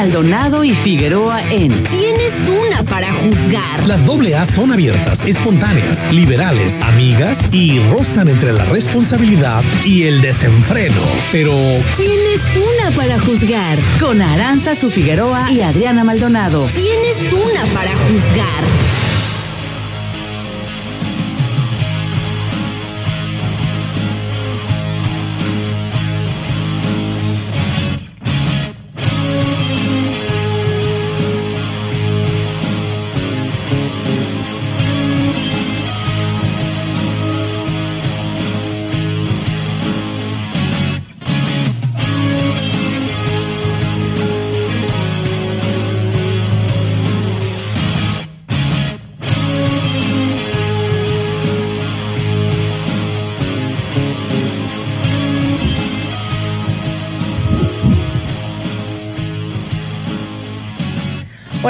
Maldonado y Figueroa en ¿Quién es una para juzgar? Las doble A son abiertas, espontáneas, liberales, amigas y rozan entre la responsabilidad y el desenfreno. Pero ¿Quién es una para juzgar? con Aranza Su Figueroa y Adriana Maldonado. ¿Quién es una para juzgar?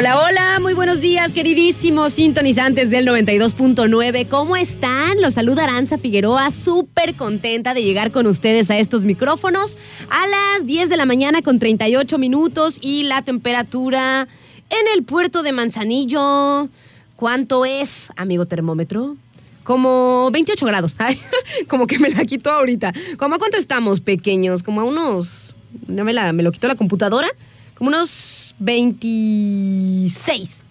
Hola, hola, muy buenos días, queridísimos sintonizantes del 92.9. ¿Cómo están? Los saluda Aranza Figueroa, súper contenta de llegar con ustedes a estos micrófonos a las 10 de la mañana con 38 minutos y la temperatura en el puerto de Manzanillo. ¿Cuánto es, amigo termómetro? Como 28 grados. Ay, como que me la quitó ahorita. ¿Cómo a cuánto estamos, pequeños? Como a unos. No me, la, me lo quitó la computadora. Unos 26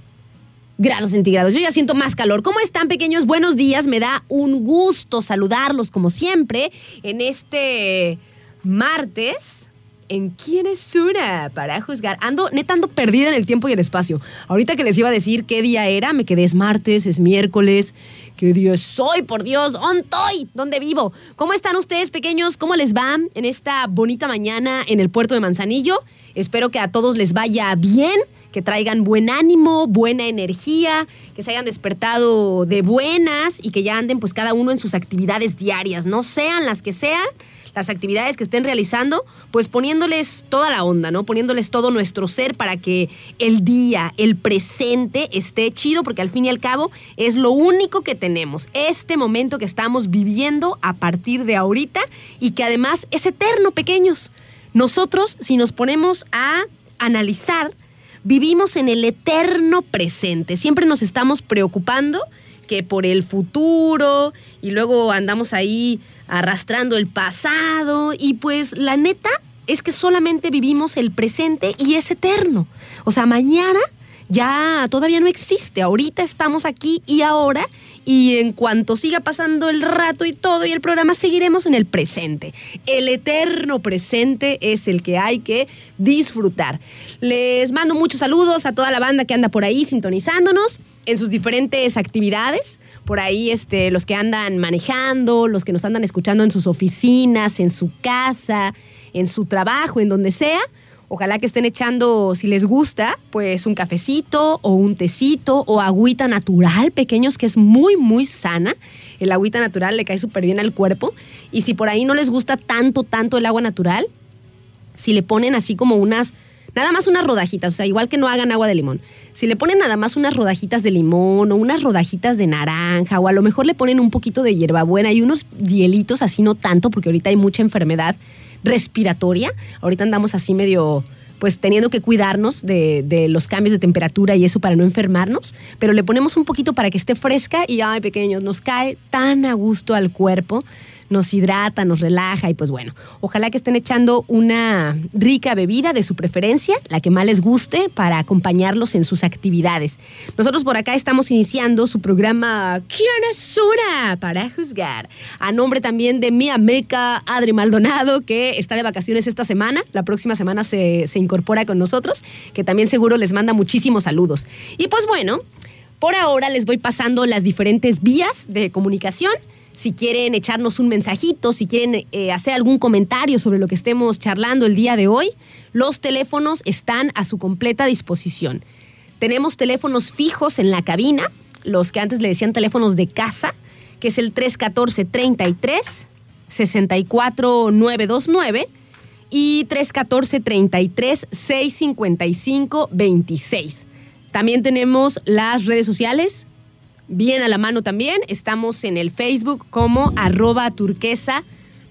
grados centígrados. Yo ya siento más calor. ¿Cómo están, pequeños? Buenos días. Me da un gusto saludarlos, como siempre, en este martes. ¿En quién es una para juzgar? Ando, neta, ando perdida en el tiempo y el espacio. Ahorita que les iba a decir qué día era, me quedé, es martes, es miércoles. ¿Qué día es hoy, por Dios? ¿Dónde estoy? ¿Dónde vivo? ¿Cómo están ustedes, pequeños? ¿Cómo les va en esta bonita mañana en el puerto de Manzanillo? Espero que a todos les vaya bien, que traigan buen ánimo, buena energía, que se hayan despertado de buenas y que ya anden pues cada uno en sus actividades diarias, no sean las que sean las actividades que estén realizando, pues poniéndoles toda la onda, ¿no? Poniéndoles todo nuestro ser para que el día, el presente esté chido, porque al fin y al cabo es lo único que tenemos, este momento que estamos viviendo a partir de ahorita y que además es eterno, pequeños. Nosotros, si nos ponemos a analizar, vivimos en el eterno presente. Siempre nos estamos preocupando que por el futuro y luego andamos ahí arrastrando el pasado y pues la neta es que solamente vivimos el presente y es eterno. O sea, mañana ya todavía no existe. Ahorita estamos aquí y ahora y en cuanto siga pasando el rato y todo y el programa seguiremos en el presente. El eterno presente es el que hay que disfrutar. Les mando muchos saludos a toda la banda que anda por ahí sintonizándonos en sus diferentes actividades. Por ahí este, los que andan manejando, los que nos andan escuchando en sus oficinas, en su casa, en su trabajo, en donde sea. Ojalá que estén echando, si les gusta, pues un cafecito o un tecito o agüita natural, pequeños, que es muy, muy sana. El agüita natural le cae súper bien al cuerpo. Y si por ahí no les gusta tanto, tanto el agua natural, si le ponen así como unas, nada más unas rodajitas, o sea, igual que no hagan agua de limón. Si le ponen nada más unas rodajitas de limón o unas rodajitas de naranja, o a lo mejor le ponen un poquito de hierbabuena y unos hielitos así, no tanto, porque ahorita hay mucha enfermedad respiratoria. Ahorita andamos así medio pues teniendo que cuidarnos de, de, los cambios de temperatura y eso para no enfermarnos, pero le ponemos un poquito para que esté fresca y, ay, pequeños, nos cae tan a gusto al cuerpo nos hidrata, nos relaja y pues bueno, ojalá que estén echando una rica bebida de su preferencia, la que más les guste para acompañarlos en sus actividades. Nosotros por acá estamos iniciando su programa ¿Quién es una? para juzgar. A nombre también de mi ameca Adri Maldonado, que está de vacaciones esta semana, la próxima semana se, se incorpora con nosotros, que también seguro les manda muchísimos saludos. Y pues bueno, por ahora les voy pasando las diferentes vías de comunicación si quieren echarnos un mensajito, si quieren eh, hacer algún comentario sobre lo que estemos charlando el día de hoy, los teléfonos están a su completa disposición. Tenemos teléfonos fijos en la cabina, los que antes le decían teléfonos de casa, que es el 314-33 64929 y 314-33 655 26. También tenemos las redes sociales, bien a la mano también. Estamos en el Facebook como arroba turquesa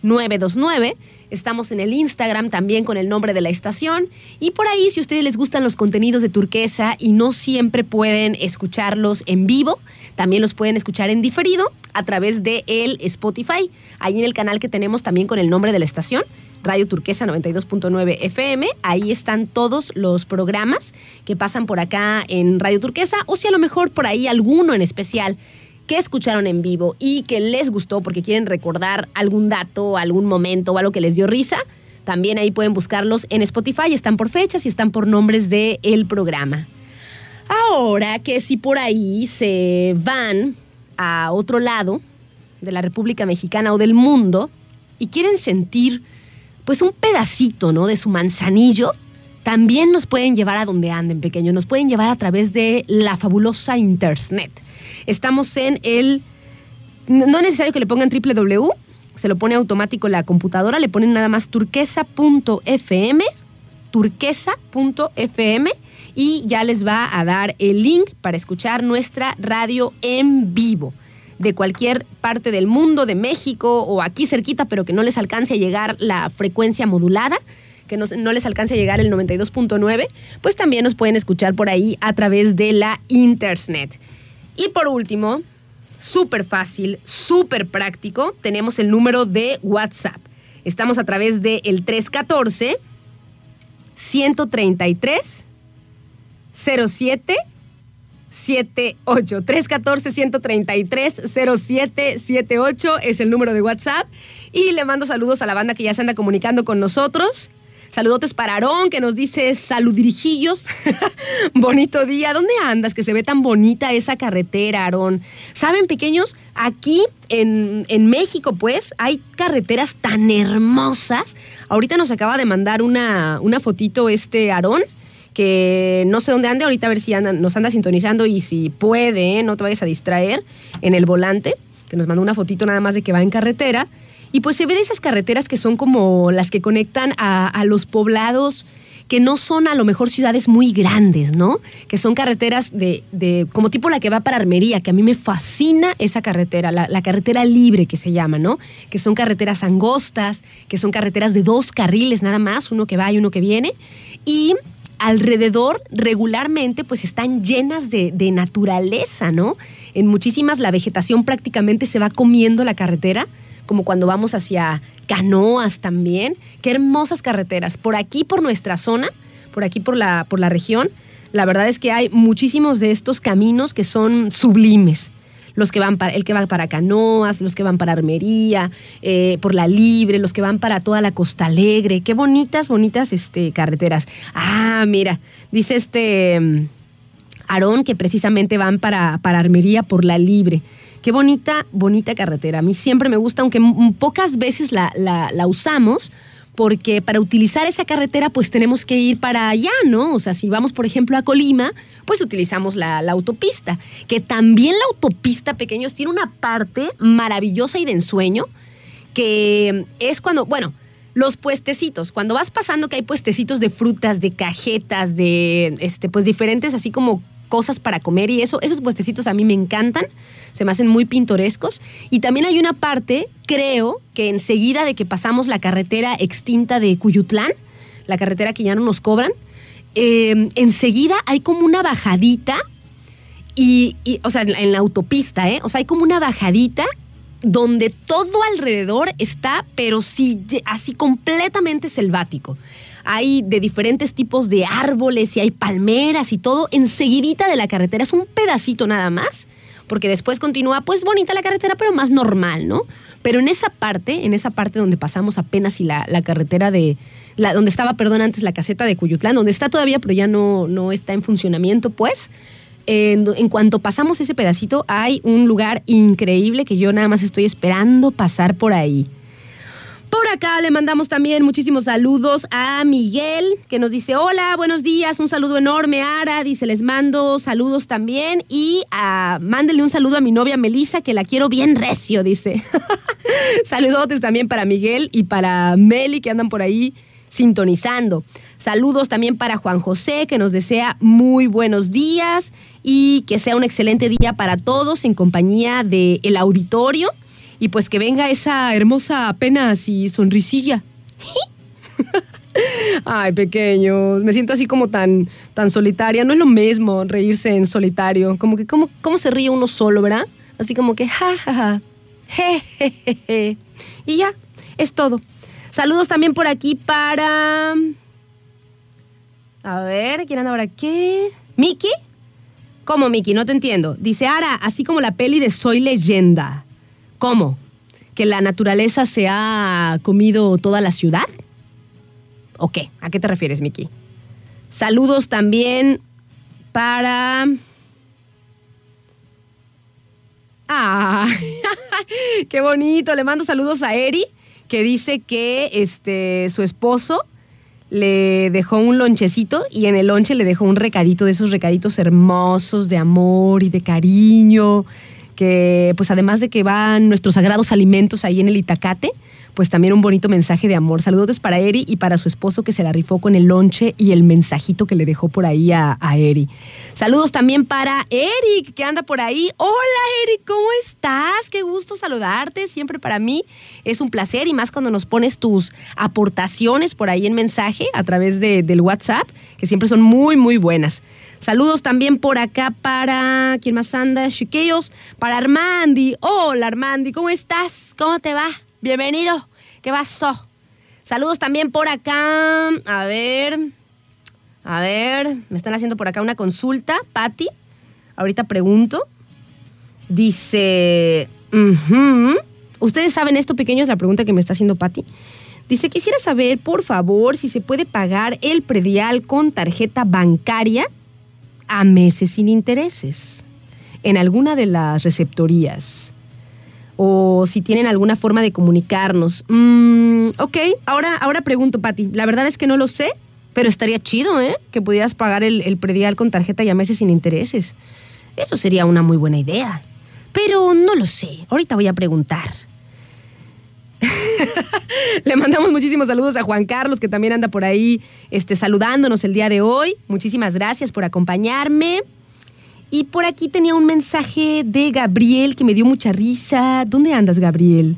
929. Estamos en el Instagram también con el nombre de la estación. Y por ahí, si a ustedes les gustan los contenidos de Turquesa y no siempre pueden escucharlos en vivo, también los pueden escuchar en diferido a través de el Spotify. Ahí en el canal que tenemos también con el nombre de la estación. Radio Turquesa 92.9 FM. Ahí están todos los programas que pasan por acá en Radio Turquesa o si a lo mejor por ahí alguno en especial que escucharon en vivo y que les gustó porque quieren recordar algún dato, algún momento o algo que les dio risa, también ahí pueden buscarlos en Spotify. Están por fechas y están por nombres del el programa. Ahora que si por ahí se van a otro lado de la República Mexicana o del mundo y quieren sentir pues un pedacito, ¿no? De su manzanillo, también nos pueden llevar a donde anden, pequeño. Nos pueden llevar a través de la fabulosa Internet. Estamos en el... No es necesario que le pongan www, se lo pone automático la computadora, le ponen nada más turquesa.fm, turquesa.fm y ya les va a dar el link para escuchar nuestra radio en vivo de cualquier parte del mundo, de México o aquí cerquita, pero que no les alcance a llegar la frecuencia modulada, que no, les alcance a llegar el 92.9, pues también nos pueden escuchar por ahí a través de la internet. Y por último, súper fácil, súper práctico, tenemos el número de WhatsApp. Estamos a través del el 314 133 07 78 314 133 0778 es el número de WhatsApp y le mando saludos a la banda que ya se anda comunicando con nosotros. Saludotes para Aarón, que nos dice saludirijillos. Bonito día. ¿Dónde andas? Que se ve tan bonita esa carretera, Aarón. ¿Saben, pequeños? Aquí en, en, México, pues, hay carreteras tan hermosas. Ahorita nos acaba de mandar una, una fotito este Aarón que no sé dónde ande, ahorita a ver si nos anda sintonizando y si puede, no te vayas a distraer en el volante, que nos mandó una fotito nada más de que va en carretera. Y pues se ve de esas carreteras que son como las que conectan a, los poblados que no son a lo mejor ciudades muy grandes, ¿no? Que son carreteras de, de, como tipo la que va para Armería, que a mí me fascina esa carretera, la, carretera libre que se llama, ¿no? Que son carreteras angostas, que son carreteras de dos carriles nada más, uno que va y uno que viene. Y alrededor regularmente pues están llenas de, naturaleza, ¿no? En muchísimas la vegetación prácticamente se va comiendo la carretera, como cuando vamos hacia canoas también. Qué hermosas carreteras. Por aquí, por nuestra zona, por aquí, por la, por la región, la verdad es que hay muchísimos de estos caminos que son sublimes los que van para, el que va para Canoas, los que van para Armería, eh, por la Libre, los que van para toda la Costa Alegre. Qué bonitas, bonitas este, carreteras. Ah, mira, dice este mm, Aarón que precisamente van para, para Armería por la Libre. Qué bonita, bonita carretera. A mí siempre me gusta, aunque pocas veces la, la, la usamos, porque para utilizar esa carretera pues tenemos que ir para allá, ¿no? O sea, si vamos por ejemplo a Colima, pues utilizamos la, autopista, que también la autopista, pequeños, tiene una parte maravillosa y de ensueño, que es cuando, bueno, los puestecitos, cuando vas pasando que hay puestecitos de frutas, de cajetas, de, este, pues diferentes así como cosas para comer y eso, esos puestecitos a mí me encantan, se me hacen muy pintorescos. Y también hay una parte, creo, que enseguida de que pasamos la carretera extinta de Cuyutlán, la carretera que ya no nos cobran, eh, enseguida hay como una bajadita y, o sea, en la autopista, ¿eh? O sea, hay como una bajadita donde todo alrededor está, pero sí, así completamente selvático. Hay de diferentes tipos de árboles y hay palmeras y todo enseguidita de la carretera. Es un pedacito nada más, porque después continúa, pues bonita la carretera, pero más normal, ¿no? Pero en esa parte, en esa parte donde pasamos apenas y la, la carretera de, la, donde estaba, perdón, antes la caseta de Cuyutlán, donde está todavía, pero ya no, no está en funcionamiento, pues. En, en, cuanto pasamos ese pedacito, hay un lugar increíble que yo nada más estoy esperando pasar por ahí. Acá le mandamos también muchísimos saludos a Miguel, que nos dice, hola, buenos días, un saludo enorme, Ara, dice, les mando saludos también y a, mándele un saludo a mi novia Melissa, que la quiero bien recio, dice. Saludotes también para Miguel y para Meli, que andan por ahí sintonizando. Saludos también para Juan José, que nos desea muy buenos días y que sea un excelente día para todos en compañía del auditorio y pues que venga esa hermosa apenas y sonrisilla Ay, pequeños, me siento así como tan, tan solitaria. No es lo mismo reírse en solitario. Como que, ¿cómo, cómo se ríe uno solo, verdad? Así como que, ja, ja, ja. Y ya, es todo. Saludos también por aquí para... A ver, ¿quién anda ahora qué? ¿Miki? ¿Cómo, Miki? No te entiendo. Dice Ara, así como la peli de Soy Leyenda. ¿Cómo? ¿Que la naturaleza se ha comido toda la ciudad? ¿O qué? ¿A qué te refieres, Miki? Saludos también para... Ah, qué bonito. Le mando saludos a Eri, que dice que este, su esposo le dejó un lonchecito y en el lonche le dejó un recadito de esos recaditos hermosos de amor y de cariño, que pues además de que van nuestros sagrados alimentos ahí en el Itacate, pues también un bonito mensaje de amor. Saludos para Eri y para su esposo que se la rifó con el lonche y el mensajito que le dejó por ahí a, a Eri. Saludos también para Eric, que anda por ahí. Hola Eric, ¿cómo estás? Qué gusto saludarte. Siempre para mí es un placer y más cuando nos pones tus aportaciones por ahí en mensaje a través de- del WhatsApp, que siempre son muy, muy buenas. Saludos también por acá para. ¿Quién más anda? Chiquillos. Para Armandi. Hola Armandi, ¿cómo estás? ¿Cómo te va? Bienvenido. ¿Qué pasó? Saludos también por acá. A ver. A ver. Me están haciendo por acá una consulta. Patti. Ahorita pregunto. Dice. ¿Ustedes saben esto, pequeños? La pregunta que me está haciendo Patti. Dice, quisiera saber, por favor, si se puede pagar el predial con tarjeta bancaria a meses sin intereses en alguna de las receptorías. O si tienen alguna forma de comunicarnos. Mm, ok, ahora, ahora pregunto, Patti. La verdad es que no lo sé, pero estaría chido, ¿eh? Que pudieras pagar el, el predial con tarjeta y a meses sin intereses. Eso sería una muy buena idea. Pero no lo sé. Ahorita voy a preguntar. Le mandamos muchísimos saludos a Juan Carlos, que también anda por ahí este, saludándonos el día de hoy. Muchísimas gracias por acompañarme. Y por aquí tenía un mensaje de Gabriel que me dio mucha risa. ¿Dónde andas, Gabriel?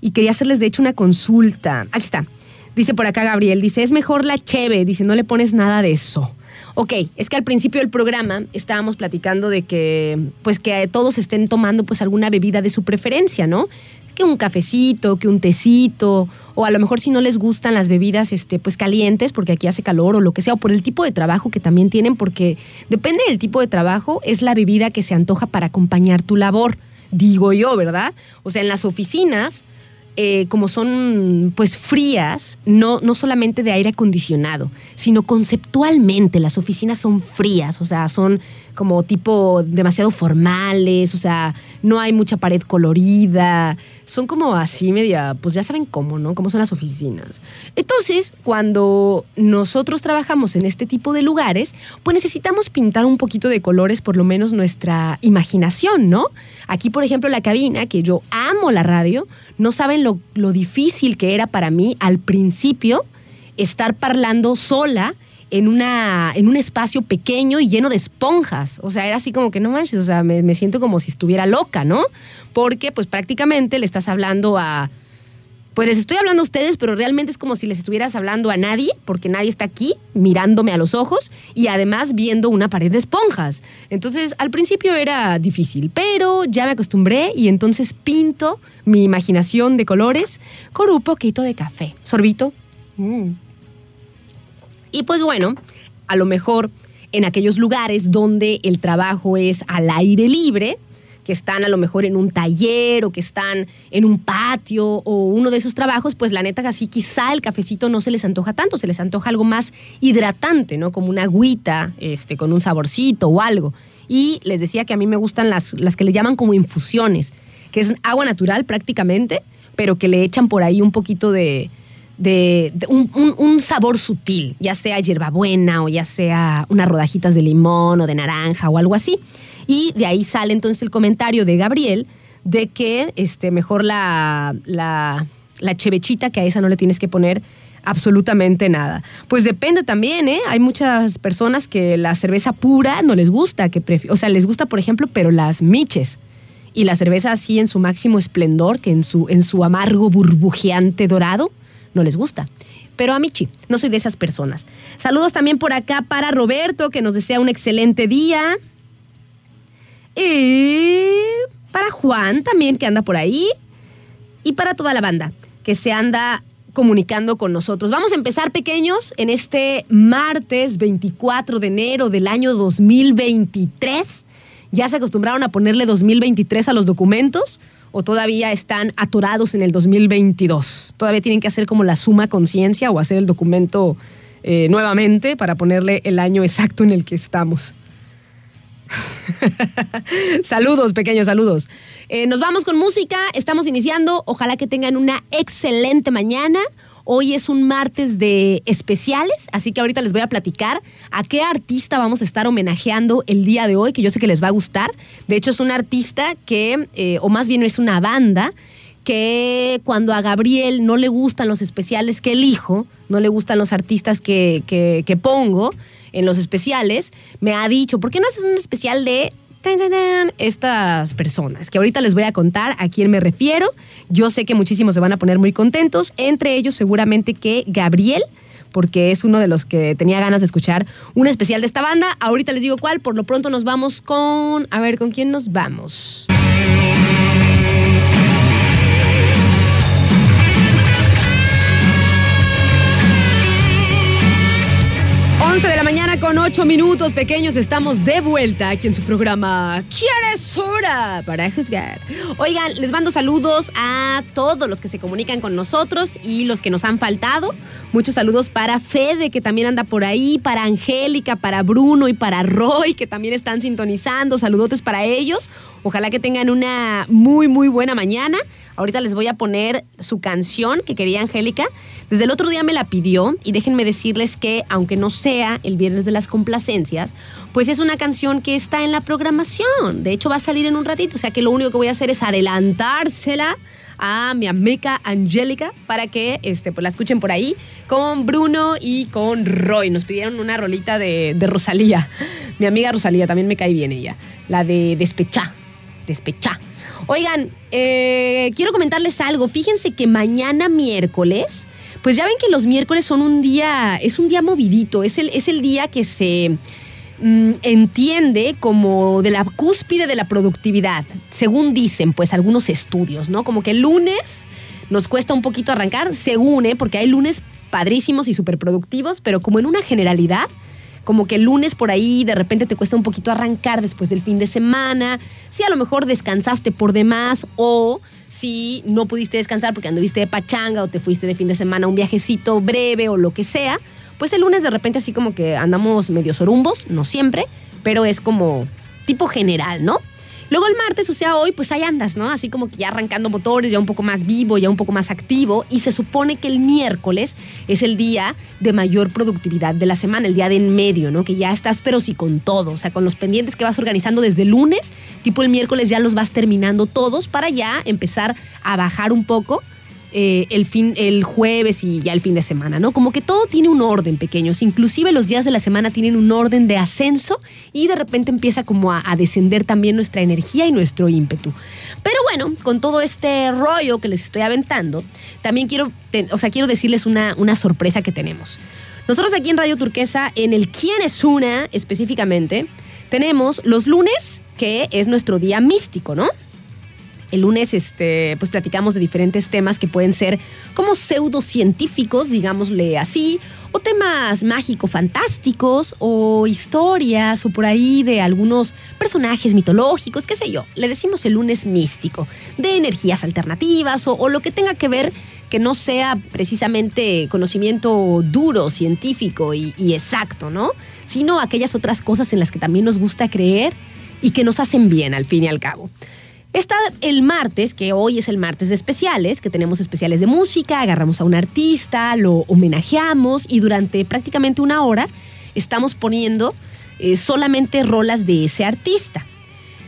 Y quería hacerles, de hecho, una consulta. Aquí está. Dice por acá Gabriel, dice, es mejor la cheve. Dice, no le pones nada de eso. Ok, es que al principio del programa estábamos platicando de que, pues que todos estén tomando pues alguna bebida de su preferencia, ¿no? Que un cafecito, que un tecito, o a lo mejor si no les gustan las bebidas, este, pues calientes, porque aquí hace calor o lo que sea, o por el tipo de trabajo que también tienen, porque depende del tipo de trabajo, es la bebida que se antoja para acompañar tu labor, digo yo, ¿verdad? O sea, en las oficinas, eh, como son pues frías, no, no solamente de aire acondicionado, sino conceptualmente las oficinas son frías, o sea, son como tipo demasiado formales, o sea, no hay mucha pared colorida, son como así media, pues ya saben cómo, ¿no? Cómo son las oficinas. Entonces, cuando nosotros trabajamos en este tipo de lugares, pues necesitamos pintar un poquito de colores, por lo menos nuestra imaginación, ¿no? Aquí, por ejemplo, la cabina, que yo amo la radio, no saben lo, lo difícil que era para mí al principio estar parlando sola en, una, en un espacio pequeño y lleno de esponjas. O sea, era así como que no manches, o sea, me, me siento como si estuviera loca, ¿no? Porque pues prácticamente le estás hablando a... Pues les estoy hablando a ustedes, pero realmente es como si les estuvieras hablando a nadie, porque nadie está aquí mirándome a los ojos y además viendo una pared de esponjas. Entonces, al principio era difícil, pero ya me acostumbré y entonces pinto mi imaginación de colores con un poquito de café. Sorbito. Mm. Y pues bueno, a lo mejor en aquellos lugares donde el trabajo es al aire libre, que están a lo mejor en un taller o que están en un patio o uno de esos trabajos, pues la neta así quizá el cafecito no se les antoja tanto, se les antoja algo más hidratante, ¿no? Como una agüita, este, con un saborcito o algo. Y les decía que a mí me gustan las, las que le llaman como infusiones, que es agua natural prácticamente, pero que le echan por ahí un poquito de, de, un, sabor sutil, ya sea hierbabuena o ya sea unas rodajitas de limón o de naranja o algo así. Y de ahí sale entonces el comentario de Gabriel de que este, mejor la, la, chevechita, que a esa no le tienes que poner absolutamente nada. Pues depende también, ¿eh? Hay muchas personas que la cerveza pura no les gusta, que o sea, les gusta, por ejemplo, pero las miches. Y la cerveza así en su máximo esplendor, que en su, en su amargo burbujeante dorado, no les gusta. Pero a sí, no soy de esas personas. Saludos también por acá para Roberto, que nos desea un excelente día. Y para Juan también, que anda por ahí. Y para toda la banda, que se anda comunicando con nosotros. Vamos a empezar pequeños en este martes 24 de enero del año 2023. ¿Ya se acostumbraron a ponerle 2023 a los documentos? ¿O todavía están atorados en el 2022? ¿Todavía tienen que hacer como la suma conciencia o hacer el documento eh, nuevamente para ponerle el año exacto en el que estamos? saludos, pequeños saludos. Eh, nos vamos con música, estamos iniciando. Ojalá que tengan una excelente mañana. Hoy es un martes de especiales, así que ahorita les voy a platicar a qué artista vamos a estar homenajeando el día de hoy, que yo sé que les va a gustar. De hecho, es un artista que, eh, o más bien es una banda, que cuando a Gabriel no le gustan los especiales que elijo, no le gustan los artistas que, que pongo, en los especiales, me ha dicho, ¿por qué no haces un especial de estas personas, que ahorita les voy a contar a quién me refiero. Yo sé que muchísimos se van a poner muy contentos, entre ellos seguramente que Gabriel, porque es uno de los que tenía ganas de escuchar un especial de esta banda. Ahorita les digo cuál, por lo pronto nos vamos con, a ver, ¿con quién nos vamos? 11 de la mañana con 8 minutos pequeños, estamos de vuelta aquí en su programa ¿Quién es hora para juzgar? Oigan, les mando saludos a todos los que se comunican con nosotros y los que nos han faltado. Muchos saludos para Fede, que también anda por ahí, para Angélica, para Bruno y para Roy, que también están sintonizando. Saludotes para ellos. Ojalá que tengan una muy, muy buena mañana. Ahorita les voy a poner su canción que quería Angélica. Desde el otro día me la pidió y déjenme decirles que aunque no sea el viernes de las complacencias, pues es una canción que está en la programación. De hecho va a salir en un ratito, o sea que lo único que voy a hacer es adelantársela a mi amiga Angélica para que este, pues, la escuchen por ahí con Bruno y con Roy. Nos pidieron una rolita de, de Rosalía. Mi amiga Rosalía, también me cae bien ella. La de Despechá. Despechá. Oigan, eh, quiero comentarles algo. Fíjense que mañana miércoles pues ya ven que los miércoles son un día, es un día movidito, es el, es el día que se mm, entiende como de la cúspide de la productividad, según dicen pues algunos estudios, ¿no? Como que el lunes nos cuesta un poquito arrancar, según, ¿eh? Porque hay lunes padrísimos y súper productivos, pero como en una generalidad, como que el lunes por ahí de repente te cuesta un poquito arrancar después del fin de semana, si a lo mejor descansaste por demás o si no pudiste descansar porque anduviste de pachanga o te fuiste de fin de semana a un viajecito breve o lo que sea, pues el lunes de repente así como que andamos medio sorumbos, no siempre, pero es como tipo general, ¿no? Luego el martes, o sea, hoy, pues ahí andas, ¿no? Así como que ya arrancando motores, ya un poco más vivo, ya un poco más activo. Y se supone que el miércoles es el día de mayor productividad de la semana, el día de en medio, ¿no? Que ya estás, pero sí con todo. O sea, con los pendientes que vas organizando desde lunes, tipo el miércoles ya los vas terminando todos para ya empezar a bajar un poco eh, el, fin, el jueves y ya el fin de semana, ¿no? Como que todo tiene un orden, pequeños. Inclusive los días de la semana tienen un orden de ascenso y de repente empieza como a, descender también nuestra energía y nuestro ímpetu. Pero bueno, con todo este rollo que les estoy aventando, también quiero, o sea, quiero decirles una, una sorpresa que tenemos. Nosotros aquí en Radio Turquesa, en el ¿Quién es una? específicamente, tenemos los lunes, que es nuestro día místico, ¿no? El lunes este, pues platicamos de diferentes temas que pueden ser como pseudocientíficos, digámosle así, o temas mágico-fantásticos, o historias, o por ahí de algunos personajes mitológicos, qué sé yo. Le decimos el lunes místico, de energías alternativas o, lo que tenga que ver que no sea precisamente conocimiento duro, científico y, y exacto, ¿no? Sino aquellas otras cosas en las que también nos gusta creer y que nos hacen bien al fin y al cabo. Está el martes, que hoy es el martes de especiales, que tenemos especiales de música, agarramos a un artista, lo homenajeamos y durante prácticamente una hora estamos poniendo eh, solamente rolas de ese artista.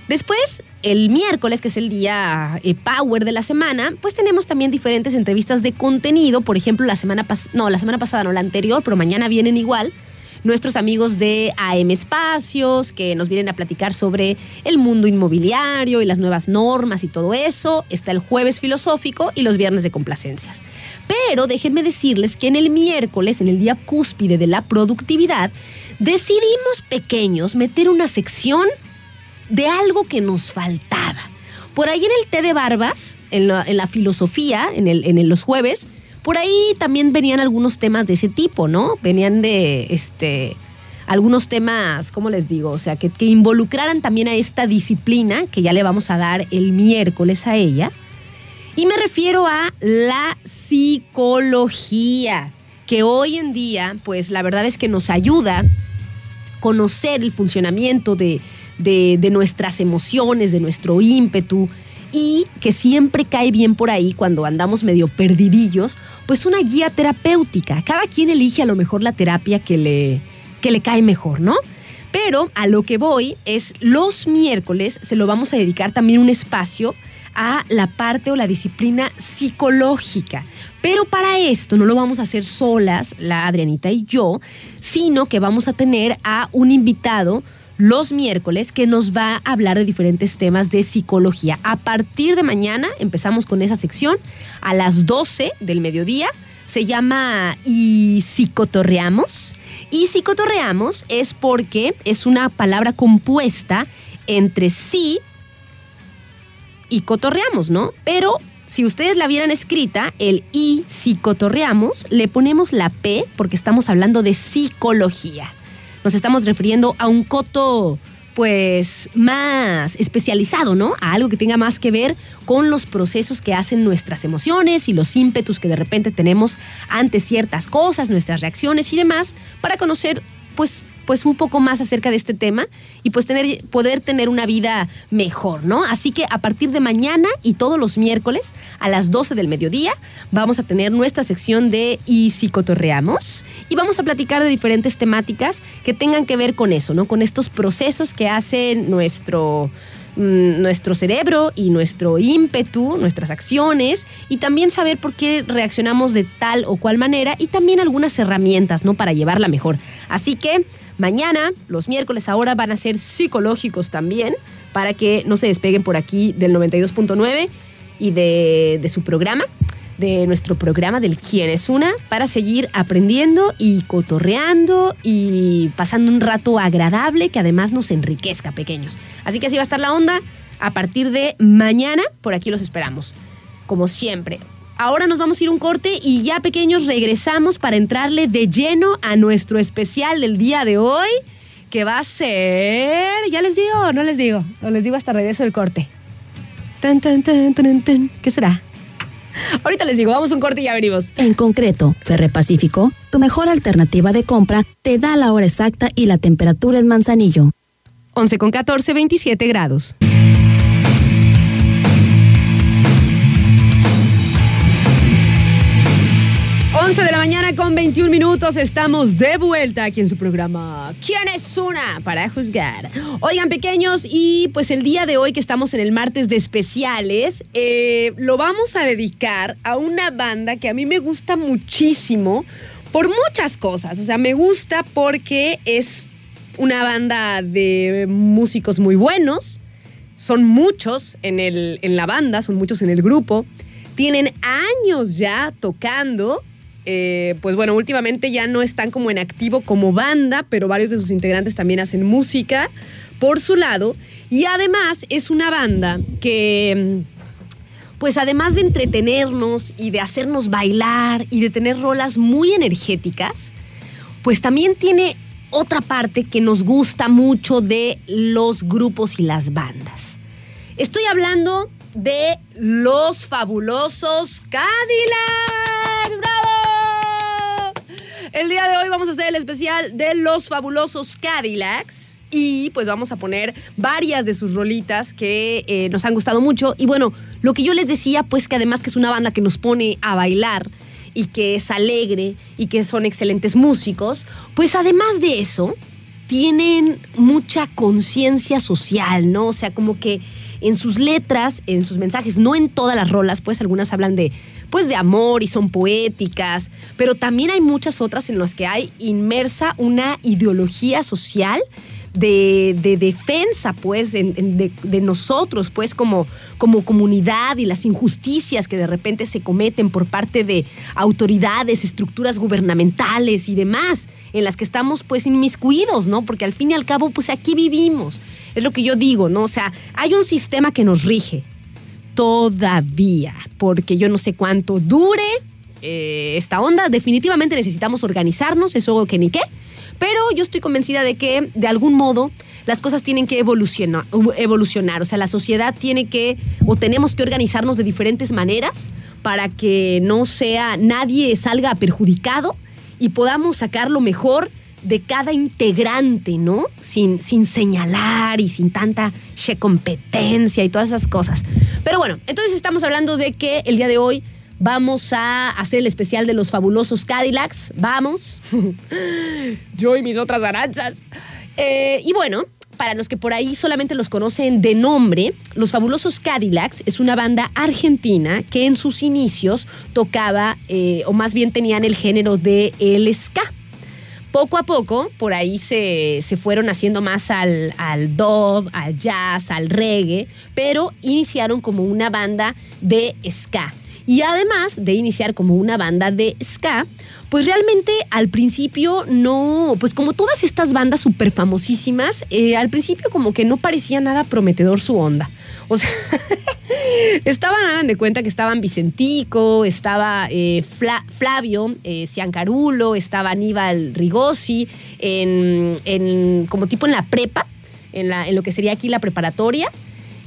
Después, el miércoles, que es el día eh, Power de la semana, pues tenemos también diferentes entrevistas de contenido. Por ejemplo, la semana pasada, no, la semana pasada, no, la anterior, pero mañana vienen igual nuestros amigos de AM Espacios, que nos vienen a platicar sobre el mundo inmobiliario y las nuevas normas y todo eso. Está el jueves filosófico y los viernes de complacencias. Pero déjenme decirles que en el miércoles, en el día cúspide de la productividad, decidimos pequeños meter una sección de algo que nos faltaba. Por ahí en el té de barbas, en la, filosofía, en, el, en los jueves, por ahí también venían algunos temas de ese tipo, ¿no? Venían de este algunos temas, ¿cómo les digo? O sea, que, involucraran también a esta disciplina, que ya le vamos a dar el miércoles a ella. Y me refiero a la psicología, que hoy en día, pues la verdad es que nos ayuda a conocer el funcionamiento de, de, nuestras emociones, de nuestro ímpetu, y que siempre cae bien por ahí cuando andamos medio perdidillos, pues una guía terapéutica. Cada quien elige a lo mejor la terapia que le, que le cae mejor, ¿no? Pero a lo que voy es los miércoles se lo vamos a dedicar también un espacio a la parte o la disciplina psicológica. Pero para esto no lo vamos a hacer solas, la Adrianita y yo, sino que vamos a tener a un invitado los miércoles que nos va a hablar de diferentes temas de psicología. A partir de mañana empezamos con esa sección a las 12 del mediodía. Se llama Y psicotorreamos. Y psicotorreamos es porque es una palabra compuesta entre sí y cotorreamos, ¿no? Pero si ustedes la vieran escrita, el y psicotorreamos, le ponemos la P porque estamos hablando de psicología nos estamos refiriendo a un coto pues más especializado, ¿no? A algo que tenga más que ver con los procesos que hacen nuestras emociones y los ímpetus que de repente tenemos ante ciertas cosas, nuestras reacciones y demás, para conocer pues pues un poco más acerca de este tema y pues tener, poder tener una vida mejor, ¿no? Así que a partir de mañana y todos los miércoles a las 12 del mediodía vamos a tener nuestra sección de Y psicotorreamos y vamos a platicar de diferentes temáticas que tengan que ver con eso, ¿no? Con estos procesos que hacen nuestro mm, nuestro cerebro y nuestro ímpetu, nuestras acciones y también saber por qué reaccionamos de tal o cual manera y también algunas herramientas, ¿no? Para llevarla mejor. Así que Mañana, los miércoles ahora van a ser psicológicos también, para que no se despeguen por aquí del 92.9 y de, su programa, de nuestro programa del Quién es una, para seguir aprendiendo y cotorreando y pasando un rato agradable que además nos enriquezca, pequeños. Así que así va a estar la onda. A partir de mañana, por aquí los esperamos. Como siempre, Ahora nos vamos a ir un corte y ya pequeños regresamos para entrarle de lleno a nuestro especial del día de hoy, que va a ser, ya les digo, no les digo, no les digo hasta regreso del corte. ¿Qué será? Ahorita les digo, vamos a un corte y ya venimos. En concreto, Ferre Pacífico, tu mejor alternativa de compra, te da la hora exacta y la temperatura en Manzanillo. 11 con 14, 27 grados. 11 de la mañana con 21 minutos estamos de vuelta aquí en su programa ¿Quién es una? para juzgar. Oigan pequeños y pues el día de hoy que estamos en el martes de especiales eh, lo vamos a dedicar a una banda que a mí me gusta muchísimo por muchas cosas. O sea, me gusta porque es una banda de músicos muy buenos. Son muchos en, el, en la banda, son muchos en el grupo. Tienen años ya tocando eh, pues bueno, últimamente ya no están como en activo como banda, pero varios de sus integrantes también hacen música por su lado. Y además es una banda que, pues además de entretenernos y de hacernos bailar y de tener rolas muy energéticas, pues también tiene otra parte que nos gusta mucho de los grupos y las bandas. Estoy hablando de los fabulosos Cadillacs. El día de hoy vamos a hacer el especial de los fabulosos Cadillacs. Y pues vamos a poner varias de sus rolitas que eh, nos han gustado mucho. Y bueno, lo que yo les decía, pues que además que es una banda que nos pone a bailar y que es alegre y que son excelentes músicos, pues además de eso, tienen mucha conciencia social, ¿no? O sea, como que en sus letras, en sus mensajes, no en todas las rolas, pues algunas hablan de pues de amor y son poéticas, pero también hay muchas otras en las que hay inmersa una ideología social de, defensa, pues, de, nosotros, pues, como, como comunidad y las injusticias que de repente se cometen por parte de autoridades, estructuras gubernamentales y demás, en las que estamos, pues, inmiscuidos, ¿no? Porque al fin y al cabo, pues, aquí vivimos. Es lo que yo digo, ¿no? O sea, hay un sistema que nos rige todavía, porque yo no sé cuánto dure eh, esta onda. Definitivamente necesitamos organizarnos, eso que ni qué. Pero yo estoy convencida de que de algún modo las cosas tienen que evolucionar, evolucionar. O sea, la sociedad tiene que o tenemos que organizarnos de diferentes maneras para que no sea nadie salga perjudicado y podamos sacar lo mejor de cada integrante, ¿no? Sin, sin señalar y sin tanta competencia y todas esas cosas. Pero bueno, entonces estamos hablando de que el día de hoy Vamos a hacer el especial de los fabulosos Cadillacs. Vamos. Yo y mis otras aranzas. Eh, y bueno, para los que por ahí solamente los conocen de nombre, Los Fabulosos Cadillacs es una banda argentina que en sus inicios tocaba, eh, o más bien tenían el género de el ska. Poco a poco, por ahí se, fueron haciendo más al, al dub, al jazz, al reggae, pero iniciaron como una banda de ska. Y además de iniciar como una banda de ska, pues realmente al principio no, pues como todas estas bandas súper famosísimas, eh, al principio como que no parecía nada prometedor su onda. O sea, estaban, de cuenta que estaban Vicentico, estaba eh, Flavio eh, Ciancarulo, estaba Aníbal Rigosi, en, como tipo en la prepa, en lo que sería aquí la preparatoria.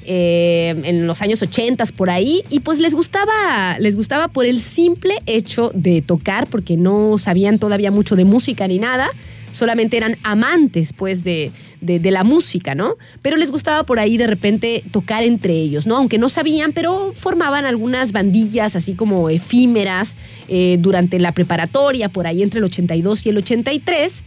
Eh, en los años 80 por ahí y pues les gustaba, les gustaba por el simple hecho de tocar porque no sabían todavía mucho de música ni nada, solamente eran amantes pues de, la música, ¿no? Pero les gustaba por ahí de repente tocar entre ellos, ¿no? Aunque no sabían, pero formaban algunas bandillas así como efímeras eh, durante la preparatoria, por ahí entre el 82 y el 83.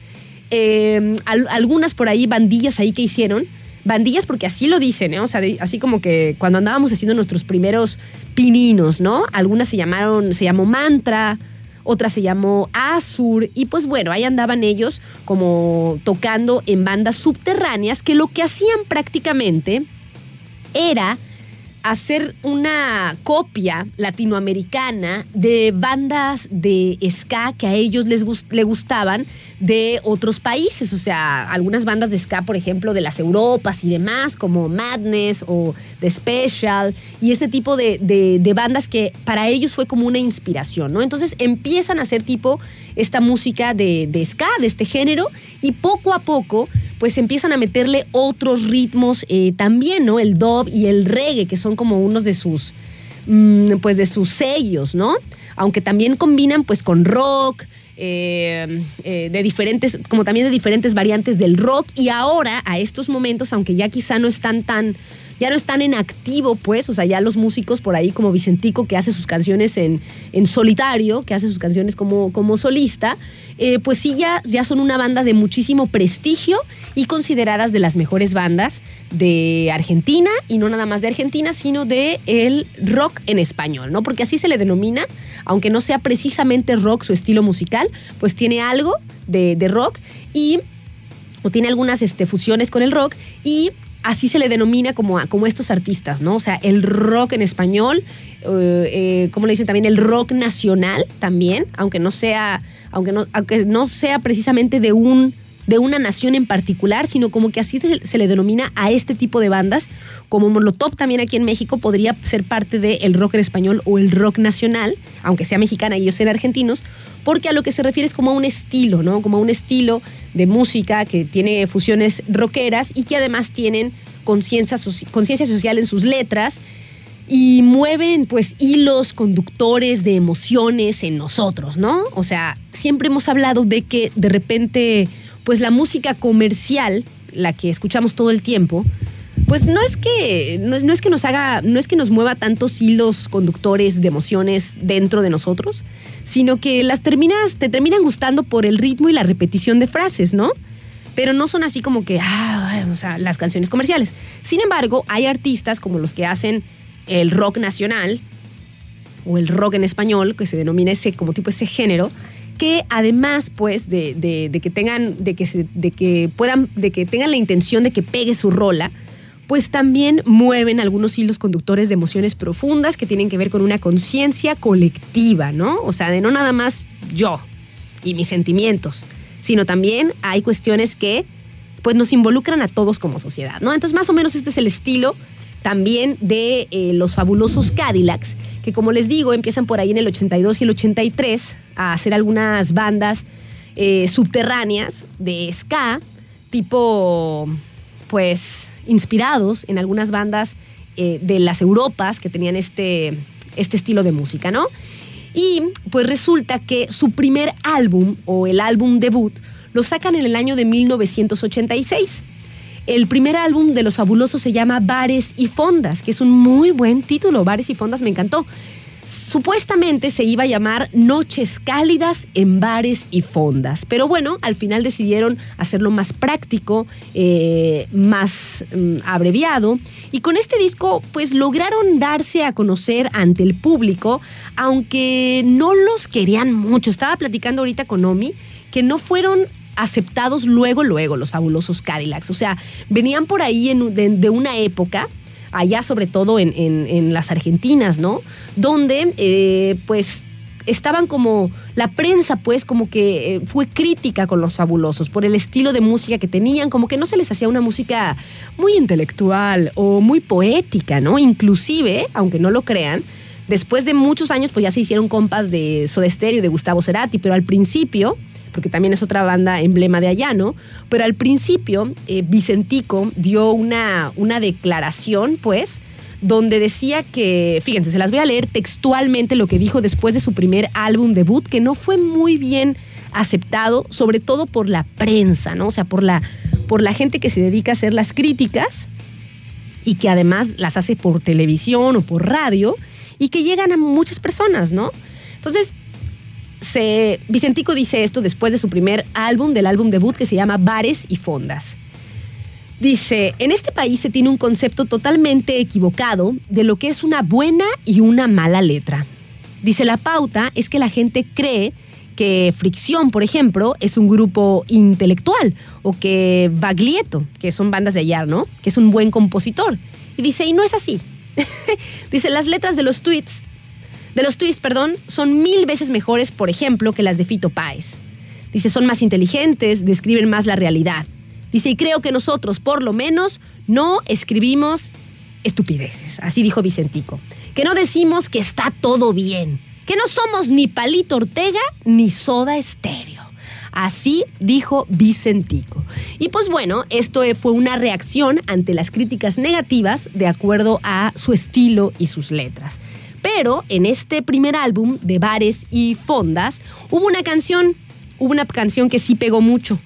Eh, algunas por ahí bandillas ahí que hicieron bandillas porque así lo dicen, ¿eh? O sea, así como que cuando andábamos haciendo nuestros primeros pininos, ¿no? Algunas se llamaron, se llamó Mantra, otra se llamó Azur y pues bueno, ahí andaban ellos como tocando en bandas subterráneas que lo que hacían prácticamente era hacer una copia latinoamericana de bandas de ska que a ellos les, gustaban de otros países, o sea, algunas bandas de ska, por ejemplo, de las Europas y demás, como Madness o The Special, y este tipo de, bandas que para ellos fue como una inspiración, ¿no? Entonces empiezan a hacer tipo esta música de, ska, de este género, y poco a poco pues empiezan a meterle otros ritmos eh, también, ¿no? El dub y el reggae, que son como unos de sus, mm, pues de sus sellos, ¿no? Aunque también combinan pues con rock, eh, eh, de diferentes, como también de diferentes variantes del rock y ahora a estos momentos, aunque ya quizá no están tan ya no están en activo, pues, o sea, ya los músicos por ahí como Vicentico, que hace sus canciones en, en solitario, que hace sus canciones como, como solista, eh, pues sí, ya, ya son una banda de muchísimo prestigio y consideradas de las mejores bandas de Argentina, y no nada más de Argentina, sino de el rock en español, ¿no? Porque así se le denomina, aunque no sea precisamente rock su estilo musical, pues tiene algo de, de rock y o tiene algunas este, fusiones con el rock y así se le denomina como, como estos artistas, ¿no? O sea, el rock en español, eh, eh, como le dicen también, el rock nacional también, aunque no sea, aunque no, aunque no sea precisamente de un de una nación en particular, sino como que así se le denomina a este tipo de bandas, como Molotov también aquí en México podría ser parte del rock en español o el rock nacional, aunque sea mexicana y ellos sean argentinos, porque a lo que se refiere es como a un estilo, ¿no? Como a un estilo de música que tiene fusiones rockeras y que además tienen conciencia social en sus letras y mueven pues hilos conductores de emociones en nosotros, ¿no? O sea, siempre hemos hablado de que de repente pues la música comercial, la que escuchamos todo el tiempo, pues no es que no es, que nos haga no es que nos mueva tantos hilos conductores de emociones dentro de nosotros sino que las terminas te terminan gustando por el ritmo y la repetición de frases no pero no son así como que ah, o sea, las canciones comerciales. Sin embargo hay artistas como los que hacen el rock nacional o el rock en español que se denomina ese como tipo ese género que además, pues, de, que tengan, de que, se- de que puedan, de que tengan la intención de que pegue su rola, pues también mueven algunos hilos conductores de emociones profundas que tienen que ver con una conciencia colectiva, ¿no? O sea, de no nada más yo y mis sentimientos, sino también hay cuestiones que pues nos involucran a todos como sociedad, ¿no? Entonces, más o menos este es el estilo también de eh, los fabulosos Cadillacs, que como les digo, empiezan por ahí en el 82 y el 83 a hacer algunas bandas eh, subterráneas de ska, tipo, pues, inspirados en algunas bandas eh, de las Europas que tenían este, este estilo de música, ¿no? Y pues resulta que su primer álbum o el álbum debut lo sacan en el año de 1986. El primer álbum de Los Fabulosos se llama Bares y Fondas, que es un muy buen título. Bares y Fondas me encantó. Supuestamente se iba a llamar Noches Cálidas en Bares y Fondas, pero bueno, al final decidieron hacerlo más práctico, eh, más mm, abreviado, y con este disco pues lograron darse a conocer ante el público, aunque no los querían mucho. Estaba platicando ahorita con Omi que no fueron aceptados luego, luego los fabulosos Cadillacs. O sea, venían por ahí en- de, una época, allá sobre todo en, las Argentinas, ¿no? Donde, eh, pues, estaban como, la prensa, pues, como que eh, fue crítica con los fabulosos por el estilo de música que tenían, como que no se les hacía una música muy intelectual o muy poética, ¿no? Inclusive, aunque no lo crean, después de muchos años, pues ya se hicieron compas de Soda Stereo de Gustavo Cerati, pero al principio porque también es otra banda emblema de allá, ¿no? Pero al principio, eh, Vicentico dio una, una declaración, pues, donde decía que, fíjense, se las voy a leer textualmente lo que dijo después de su primer álbum debut, que no fue muy bien aceptado, sobre todo por la prensa, ¿no? O sea, por la, por la gente que se dedica a hacer las críticas y que además las hace por televisión o por radio y que llegan a muchas personas, ¿no? Entonces, se, Vicentico dice esto después de su primer álbum, del álbum debut que se llama Bares y Fondas. Dice, en este país se tiene un concepto totalmente equivocado de lo que es una buena y una mala letra. Dice, la pauta es que la gente cree que Fricción, por ejemplo, es un grupo intelectual o que Baglietto, que son bandas de allá, ¿no? Que es un buen compositor. Y dice, y no es así. dice, las letras de los tweets de los tweets, perdón, son mil veces mejores, por ejemplo, que las de Fito Páez. Dice, son más inteligentes, describen más la realidad. Dice, y creo que nosotros, por lo menos, no escribimos estupideces. Así dijo Vicentico. Que no decimos que está todo bien. Que no somos ni Palito Ortega ni Soda Estéreo. Así dijo Vicentico. Y pues bueno, esto fue una reacción ante las críticas negativas de acuerdo a su estilo y sus letras. Pero en este primer álbum de Bares y Fondas hubo una canción, hubo una canción que sí pegó mucho,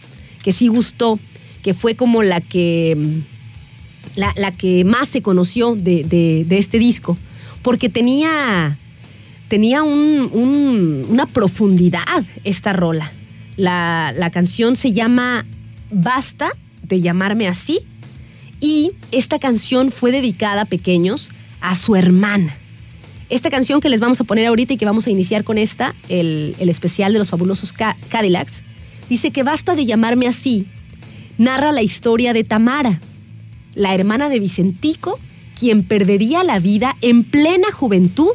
que sí gustó, que fue como la que, mm, la, que más se conoció de, de- este disco, porque tenía, tenía un- un- una profundidad esta rola. La, la canción se llama Basta de llamarme así y esta canción fue dedicada, pequeños, a su hermana. Esta canción que les vamos a poner ahorita y que vamos a iniciar con esta, el, el especial de los fabulosos Ca- Cadillacs, dice que basta de llamarme así. Narra la historia de Tamara, la hermana de Vicentico, quien perdería la vida en plena juventud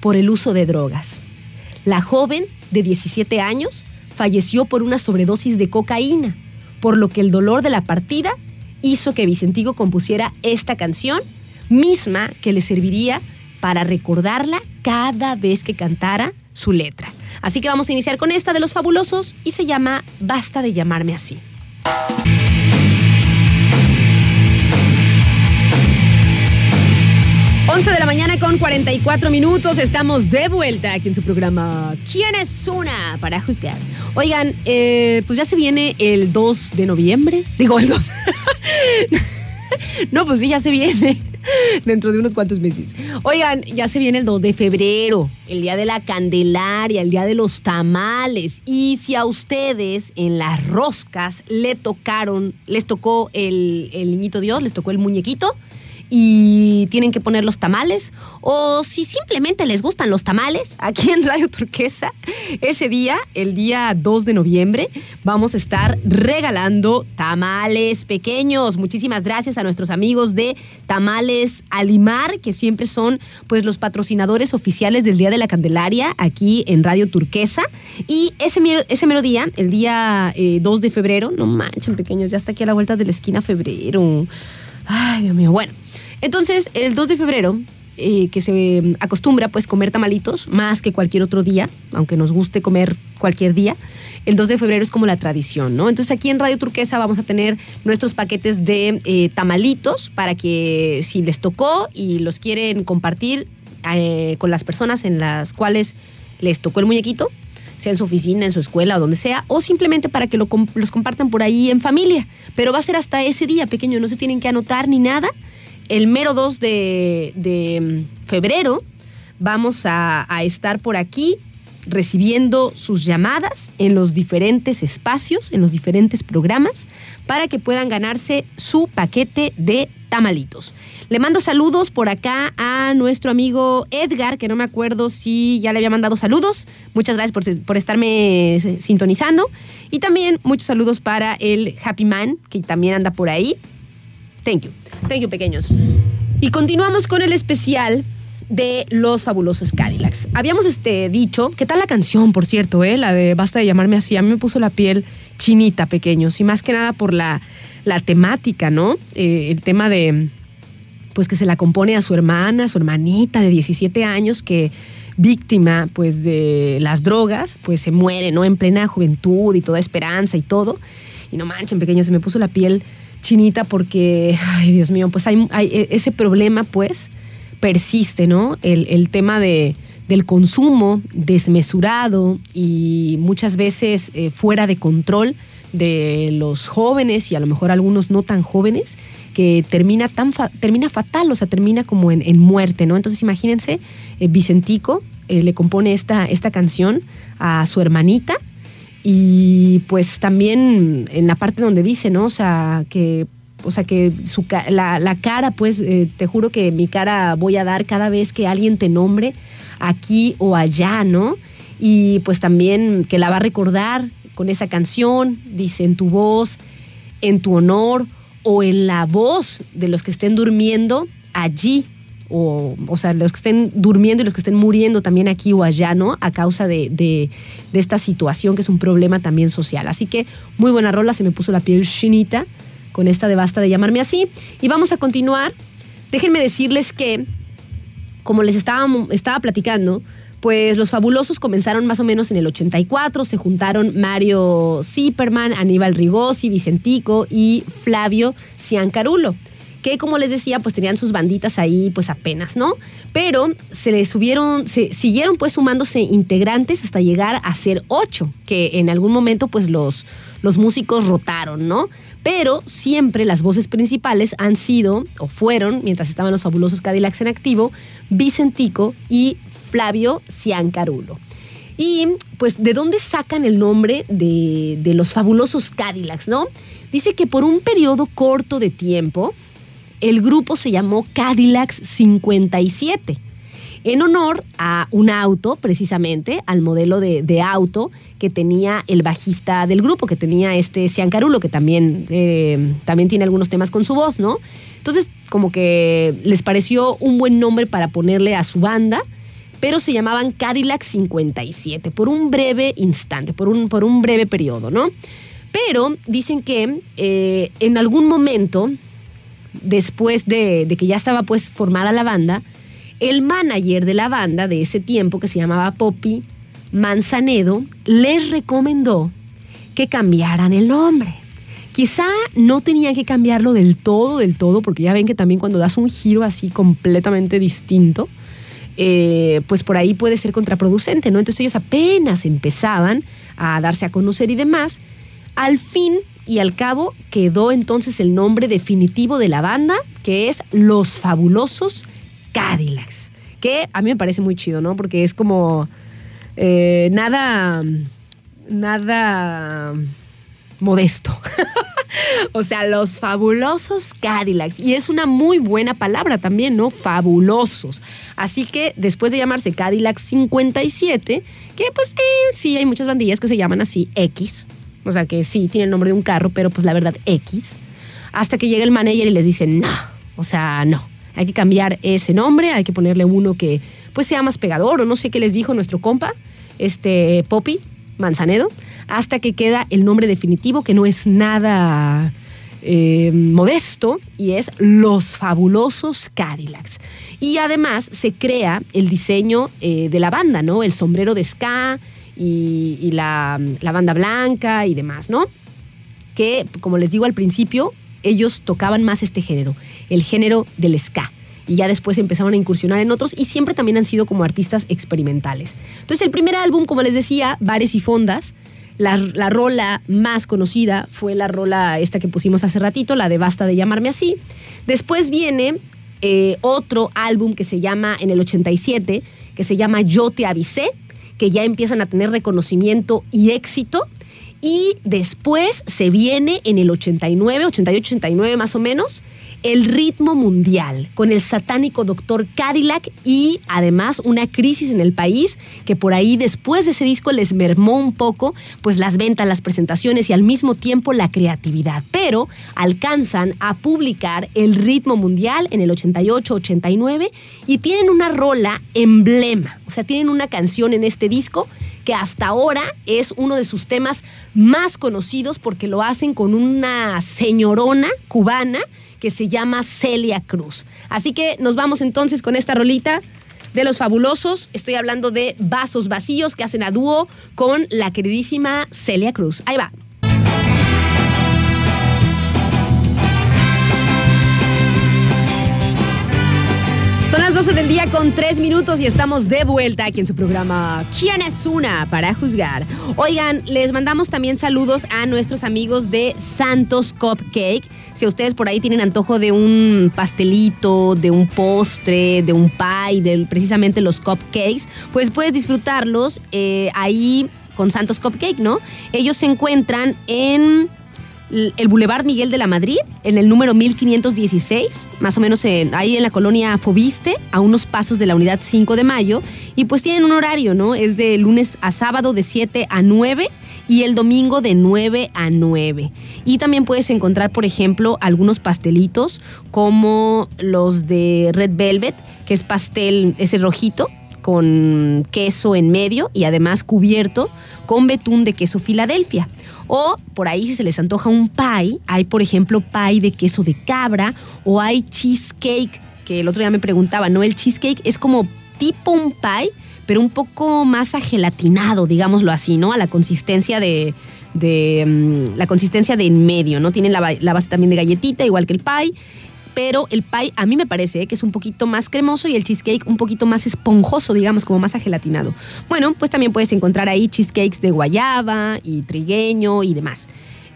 por el uso de drogas. La joven, de 17 años, falleció por una sobredosis de cocaína, por lo que el dolor de la partida hizo que Vicentico compusiera esta canción, misma que le serviría para recordarla cada vez que cantara su letra. Así que vamos a iniciar con esta de los fabulosos y se llama Basta de llamarme así. 11 de la mañana con 44 minutos. Estamos de vuelta aquí en su programa ¿Quién es una? Para juzgar. Oigan, eh, pues ya se viene el 2 de noviembre. Digo, el 2. no, pues sí, ya se viene. Dentro de unos cuantos meses. Oigan, ya se viene el 2 de febrero, el día de la Candelaria, el día de los tamales. Y si a ustedes en las roscas le tocaron, les tocó el, el niñito Dios, les tocó el muñequito, y tienen que poner los tamales o si simplemente les gustan los tamales, aquí en Radio Turquesa, ese día, el día 2 de noviembre, vamos a estar regalando tamales pequeños. Muchísimas gracias a nuestros amigos de Tamales Alimar, que siempre son pues los patrocinadores oficiales del Día de la Candelaria aquí en Radio Turquesa. Y ese ese mero día, el día 2 eh, de febrero, no manchen pequeños, ya está aquí a la vuelta de la esquina febrero. Ay, Dios mío. Bueno, entonces, el 2 de febrero, eh, que se acostumbra pues comer tamalitos más que cualquier otro día, aunque nos guste comer cualquier día, el 2 de febrero es como la tradición, ¿no? Entonces aquí en Radio Turquesa vamos a tener nuestros paquetes de eh, tamalitos para que si les tocó y los quieren compartir eh, con las personas en las cuales les tocó el muñequito, sea en su oficina, en su escuela o donde sea, o simplemente para que lo, los compartan por ahí en familia. Pero va a ser hasta ese día pequeño, no se tienen que anotar ni nada el mero 2 de, mm, febrero vamos a, estar por aquí recibiendo sus llamadas en los diferentes espacios, en los diferentes programas, para que puedan ganarse su paquete de tamalitos. Le mando saludos por acá a nuestro amigo Edgar, que no me acuerdo si ya le había mandado saludos. Muchas gracias por, por estarme sintonizando. Y también muchos saludos para el Happy Man, que también anda por ahí. Thank you. Thank you, pequeños. Y continuamos con el especial de los fabulosos Cadillacs. Habíamos este, dicho, ¿qué tal la canción, por cierto? Eh? La de Basta de llamarme así. A mí me puso la piel chinita, pequeños. Y más que nada por la, la temática, ¿no? Eh, el tema de, pues que se la compone a su hermana, su hermanita de 17 años, que víctima, pues, de las drogas, pues se muere, ¿no? En plena juventud y toda esperanza y todo. Y no manchen, pequeños, se me puso la piel chinita porque, ay Dios mío, pues hay, e, ese problema pues persiste, ¿no? El, tema de, del consumo desmesurado y muchas veces eh, fuera de control de los jóvenes y a lo mejor algunos no tan jóvenes que termina tan termina fatal, o sea, termina como en, muerte, ¿no? Entonces imagínense, eh, Vicentico eh, le compone esta, esta canción a su hermanita y pues también en la parte donde dice, ¿no? O sea, que o sea, que su, la, la cara, pues, eh, te juro que mi cara voy a dar cada vez que alguien te nombre aquí o allá, ¿no? Y pues también que la va a recordar con esa canción, dice, en tu voz, en tu honor o en la voz de los que estén durmiendo allí o, o sea, los que estén durmiendo y los que estén muriendo también aquí o allá, ¿no? A causa de, de, esta situación que es un problema también social. Así que muy buena rola, se me puso la piel chinita con esta de basta de llamarme así. Y vamos a continuar. Déjenme decirles que, como les estaba, estaba platicando, pues los fabulosos comenzaron más o menos en el 84, se juntaron Mario Zipperman, Aníbal Rigosi, Vicentico y Flavio Ciancarulo que como les decía, pues tenían sus banditas ahí pues apenas, ¿no? Pero se les subieron, se siguieron pues sumándose integrantes hasta llegar a ser ocho, que en algún momento pues los, los músicos rotaron, ¿no? Pero siempre las voces principales han sido, o fueron, mientras estaban los fabulosos Cadillacs en activo, Vicentico y Flavio Ciancarulo. Y pues, ¿de dónde sacan el nombre de, de los fabulosos Cadillacs, no? Dice que por un periodo corto de tiempo, el grupo se llamó Cadillacs 57, en honor a un auto, precisamente, al modelo de, auto que tenía el bajista del grupo, que tenía este Ciancarulo, que también, eh, también tiene algunos temas con su voz, ¿no? Entonces, como que les pareció un buen nombre para ponerle a su banda, pero se llamaban Cadillac 57, por un breve instante, por un, por un breve periodo, ¿no? Pero dicen que eh, en algún momento después de, que ya estaba pues formada la banda, el manager de la banda de ese tiempo, que se llamaba Poppy Manzanedo, les recomendó que cambiaran el nombre. Quizá no tenían que cambiarlo del todo, del todo, porque ya ven que también cuando das un giro así completamente distinto, eh, pues por ahí puede ser contraproducente, ¿no? Entonces ellos apenas empezaban a darse a conocer y demás. Al fin y al cabo quedó entonces el nombre definitivo de la banda, que es Los Fabulosos Cadillacs, que a mí me parece muy chido, ¿no? Porque es como eh, nada, nada, modesto. o sea, los fabulosos Cadillacs. Y es una muy buena palabra también, ¿no? Fabulosos. Así que después de llamarse Cadillac 57, que pues eh, sí, hay muchas bandillas que se llaman así, X. O sea, que sí, tiene el nombre de un carro, pero pues la verdad, X. Hasta que llega el manager y les dice, no, o sea, no. Hay que cambiar ese nombre, hay que ponerle uno que pues sea más pegador o no sé qué les dijo nuestro compa, este Poppy Manzanedo hasta que queda el nombre definitivo que no es nada eh, modesto y es Los Fabulosos Cadillacs. Y además se crea el diseño eh, de la banda, ¿no? El sombrero de ska y, la, la banda blanca y demás, ¿no? Que, como les digo al principio, ellos tocaban más este género, el género del ska y ya después empezaron a incursionar en otros y siempre también han sido como artistas experimentales. Entonces el primer álbum, como les decía, Bares y Fondas, la, rola más conocida fue la rola esta que pusimos hace ratito, la de Basta de llamarme así. Después viene eh, otro álbum que se llama en el 87, que se llama Yo te avisé, que ya empiezan a tener reconocimiento y éxito. Y después se viene en el 89, 88, 89 más o menos, el ritmo mundial con el satánico doctor Cadillac y además una crisis en el país que por ahí después de ese disco les mermó un poco pues las ventas, las presentaciones y al mismo tiempo la creatividad. Pero alcanzan a publicar el ritmo mundial en el 88-89 y tienen una rola emblema, o sea, tienen una canción en este disco que hasta ahora es uno de sus temas más conocidos porque lo hacen con una señorona cubana que se llama Celia Cruz. Así que nos vamos entonces con esta rolita de los fabulosos. Estoy hablando de Vasos Vacíos que hacen a dúo con la queridísima Celia Cruz. Ahí va. Son las 12 del día con 3 minutos y estamos de vuelta aquí en su programa ¿Quién es una para juzgar? Oigan, les mandamos también saludos a nuestros amigos de Santos Cupcake. Si ustedes por ahí tienen antojo de un pastelito, de un postre, de un pie, de precisamente los cupcakes, pues puedes disfrutarlos eh, ahí con Santos Cupcake, ¿no? Ellos se encuentran en el Boulevard Miguel de la Madrid, en el número 1516, más o menos ahí en la colonia Fobiste, a unos pasos de la unidad 5 de mayo. Y pues tienen un horario, ¿no? Es de lunes a sábado de 7 a 9 y el domingo de 9 a 9. Y también puedes encontrar, por ejemplo, algunos pastelitos como los de Red Velvet, que es pastel, ese rojito, con queso en medio y además cubierto con betún de queso Filadelfia. O por ahí si se les antoja un pie, hay por ejemplo pie de queso de cabra o hay cheesecake, que el otro día me preguntaba, ¿no? El cheesecake es como tipo un pie, pero un poco más agelatinado, digámoslo así, ¿no? A la consistencia de, mm, la consistencia de en medio, ¿no? Tiene la, base también de galletita, igual que el pie pero el pie a mí me parece que es un poquito más cremoso y el cheesecake un poquito más esponjoso, digamos, como más agelatinado. Bueno, pues también puedes encontrar ahí cheesecakes de guayaba y trigueño y demás.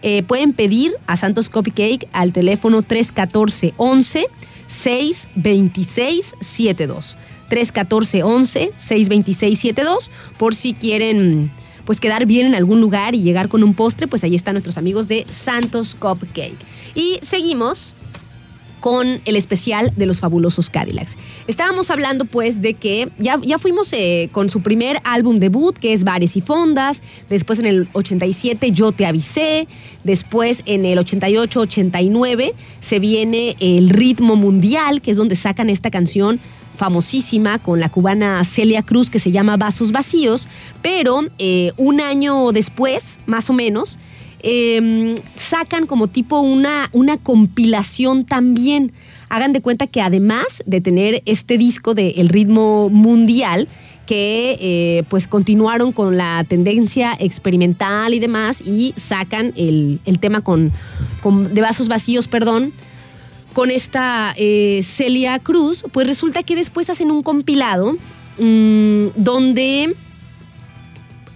Eh, pueden pedir a Santos Copy Cake al teléfono 314 11 626 72. 314 11 626 72 por si quieren pues quedar bien en algún lugar y llegar con un postre, pues ahí están nuestros amigos de Santos Cupcake. Y seguimos con el especial de los fabulosos Cadillacs. Estábamos hablando pues de que ya, ya fuimos eh, con su primer álbum debut, que es Bares y Fondas, después en el 87 Yo te avisé, después en el 88-89 se viene el ritmo mundial, que es donde sacan esta canción famosísima con la cubana Celia Cruz que se llama Vasos Vacíos, pero eh, un año después, más o menos, Em, sacan como tipo una, una compilación también. Hagan de cuenta que además de tener este disco de El ritmo mundial, que eh, pues continuaron con la tendencia experimental y demás y sacan el, tema con, de vasos vacíos, perdón, con esta eh, Celia Cruz, pues resulta que después hacen un compilado mm, donde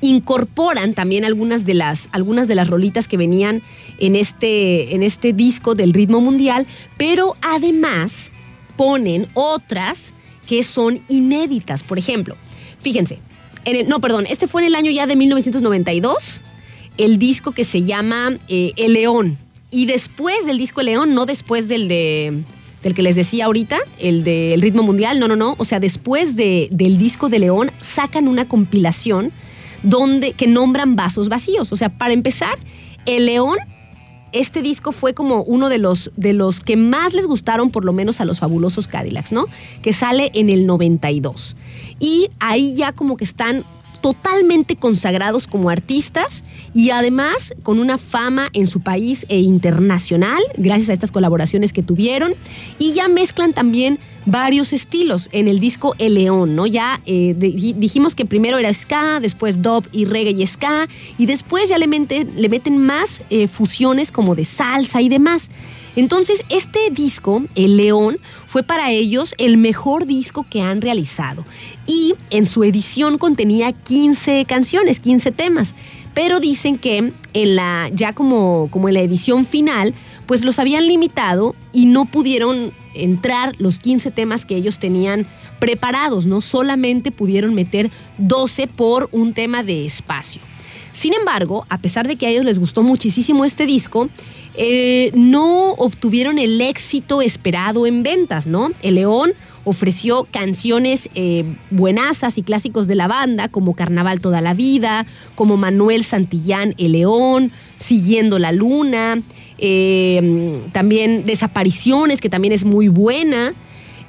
incorporan también algunas de las, algunas de las rolitas que venían en este, en este disco del ritmo mundial, pero además ponen otras que son inéditas. Por ejemplo, fíjense, en no, perdón, este fue en el año ya de 1992. el disco que se llama eh, El León. Y después del disco El León, no después del de del que les decía ahorita, el del ritmo mundial, no, no, no. O sea, después de, del disco de León, sacan una compilación donde, que nombran vasos vacíos. O sea, para empezar, el León este disco fue como uno de los, de los que más les gustaron, por lo menos a los fabulosos Cadillacs, ¿no? Que sale en el 92. Y ahí ya como que están totalmente consagrados como artistas y además con una fama en su país e internacional, gracias a estas colaboraciones que tuvieron. Y ya mezclan también varios estilos en el disco El León, ¿no? Ya eh, dijimos que primero era ska, después dub y reggae y ska, y después ya le, meten más eh, fusiones como de salsa y demás. Entonces, este disco, El León, fue para ellos el mejor disco que han realizado. Y en su edición contenía 15 canciones, 15 temas. Pero dicen que en la, ya como, como en la edición final, pues los habían limitado y no pudieron entrar los 15 temas que ellos tenían preparados, ¿no? Solamente pudieron meter 12 por un tema de espacio. Sin embargo, a pesar de que a ellos les gustó muchísimo este disco, eh, no obtuvieron el éxito esperado en ventas, ¿no? El León ofreció canciones eh, buenazas y clásicos de la banda, como Carnaval Toda la Vida, como Manuel Santillán El León, Siguiendo la Luna, eh, también Desapariciones, que también es muy buena,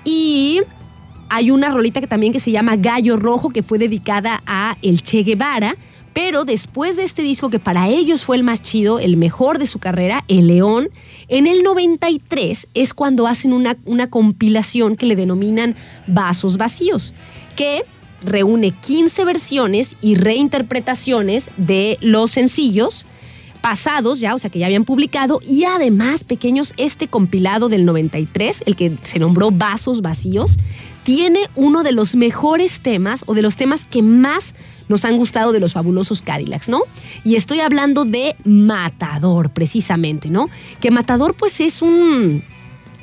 y hay una rolita que también que se llama Gallo Rojo, que fue dedicada a El Che Guevara, pero después de este disco, que para ellos fue el más chido, el mejor de su carrera, El León, en el 93 es cuando hacen una, una compilación que le denominan Vasos Vacíos, que reúne 15 versiones y reinterpretaciones de los sencillos pasados ya, o sea que ya habían publicado, y además, pequeños, este compilado del 93, el que se nombró Vasos Vacíos, tiene uno de los mejores temas o de los temas que más nos han gustado de los fabulosos Cadillacs, ¿no? Y estoy hablando de Matador, precisamente, ¿no? Que Matador, pues es un.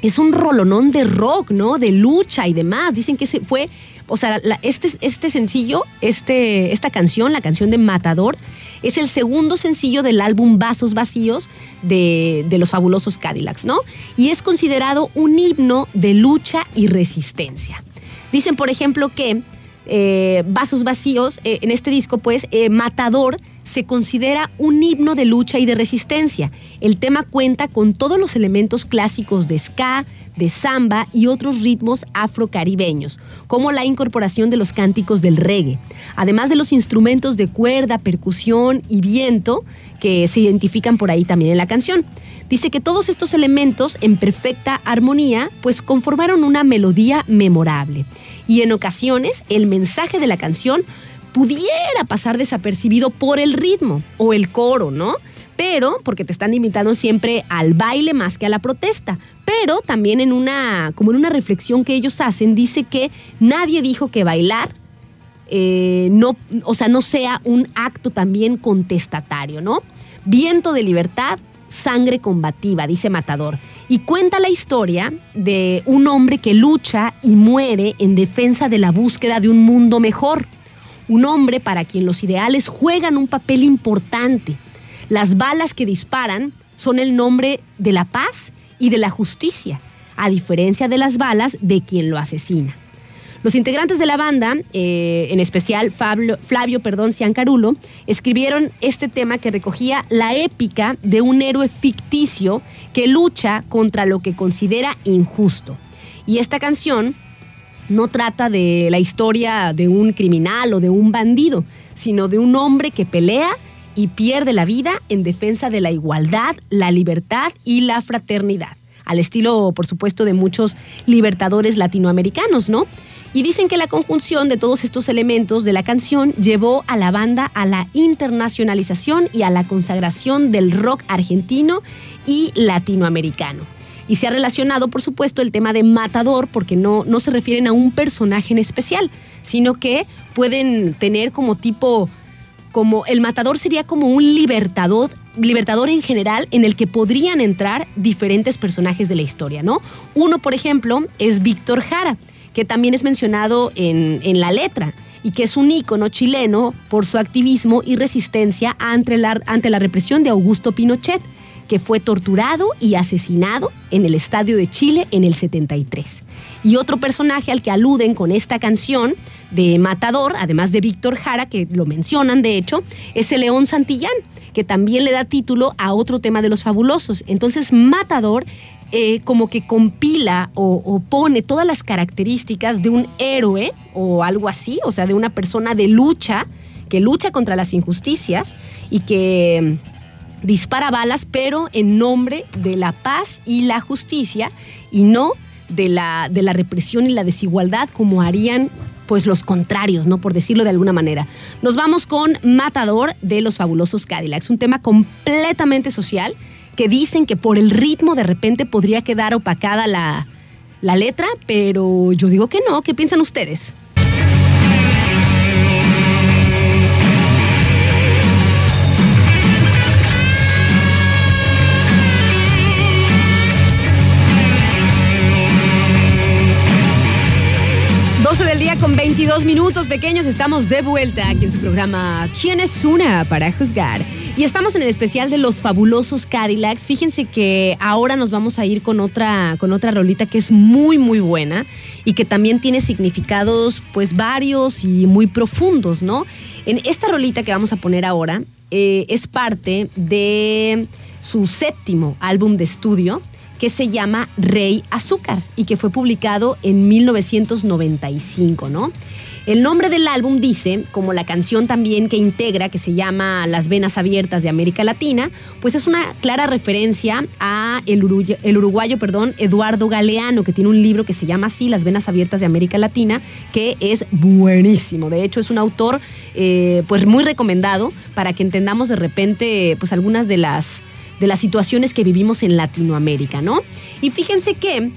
Es un rolonón de rock, ¿no? De lucha y demás. Dicen que ese fue. O sea, este, este sencillo, este, esta canción, la canción de Matador, es el segundo sencillo del álbum Vasos Vacíos de, de, los fabulosos Cadillacs, ¿no? Y es considerado un himno de lucha y resistencia. Dicen, por ejemplo, que eh, Vasos Vacíos, eh, en este disco, pues, eh, Matador se considera un himno de lucha y de resistencia. El tema cuenta con todos los elementos clásicos de ska, de samba y otros ritmos afrocaribeños, como la incorporación de los cánticos del reggae, además de los instrumentos de cuerda, percusión y viento que se identifican por ahí también en la canción. Dice que todos estos elementos en perfecta armonía pues conformaron una melodía memorable y en ocasiones el mensaje de la canción pudiera pasar desapercibido por el ritmo o el coro, ¿no? Pero, porque te están invitando siempre al baile más que a la protesta. Pero también en una, como en una reflexión que ellos hacen, dice que nadie dijo que bailar eh, no, o sea, no sea un acto también contestatario, ¿no? Viento de libertad, sangre combativa, dice Matador y cuenta la historia de un hombre que lucha y muere en defensa de la búsqueda de un mundo mejor. Un hombre para quien los ideales juegan un papel importante. Las balas que disparan son el nombre de la paz y de la justicia, a diferencia de las balas de quien lo asesina. Los integrantes de la banda, eh, en especial Flavio perdón, Ciancarulo, escribieron este tema que recogía la épica de un héroe ficticio que lucha contra lo que considera injusto. Y esta canción no trata de la historia de un criminal o de un bandido, sino de un hombre que pelea y pierde la vida en defensa de la igualdad, la libertad y la fraternidad, al estilo, por supuesto, de muchos libertadores latinoamericanos, ¿no? Y dicen que la conjunción de todos estos elementos de la canción llevó a la banda a la internacionalización y a la consagración del rock argentino y latinoamericano. Y se ha relacionado, por supuesto, el tema de matador, porque no, no se refieren a un personaje en especial, sino que pueden tener como tipo, como el matador sería como un libertador, libertador en general en el que podrían entrar diferentes personajes de la historia, ¿no? Uno, por ejemplo, es Víctor Jara que también es mencionado en, la letra y que es un ícono chileno por su activismo y resistencia ante la, ante la represión de Augusto Pinochet, que fue torturado y asesinado en el Estadio de Chile en el 73. Y otro personaje al que aluden con esta canción de Matador, además de Víctor Jara, que lo mencionan de hecho, es el León Santillán, que también le da título a otro tema de los fabulosos. Entonces, Matador eh, como que compila o, pone todas las características de un héroe o algo así, o sea, de una persona de lucha, que lucha contra las injusticias y que mm, dispara balas, pero en nombre de la paz y la justicia y no de la, de la represión y la desigualdad como harían pues los contrarios, ¿no? Por decirlo de alguna manera. Nos vamos con Matador de los fabulosos Cadillacs, un tema completamente social que dicen que por el ritmo de repente podría quedar opacada la, la letra, pero yo digo que no. ¿Qué piensan ustedes? 12 del día con 22 minutos pequeños, estamos de vuelta aquí en su programa ¿Quién es una para juzgar? Y estamos en el especial de los fabulosos Cadillacs. Fíjense que ahora nos vamos a ir con otra, con otra rolita que es muy, muy buena y que también tiene significados pues varios y muy profundos, ¿no? En esta rolita que vamos a poner ahora eh, es parte de su séptimo álbum de estudio que se llama Rey Azúcar y que fue publicado en 1995, ¿no? El nombre del álbum dice, como la canción también que integra, que se llama Las Venas Abiertas de América Latina, pues es una clara referencia a el, uruguayo, perdón, Eduardo Galeano, que tiene un libro que se llama así, Las Venas Abiertas de América Latina, que es buenísimo. De hecho, es un autor eh, pues muy recomendado para que entendamos de repente pues algunas de las, de las situaciones que vivimos en Latinoamérica, ¿no? Y fíjense que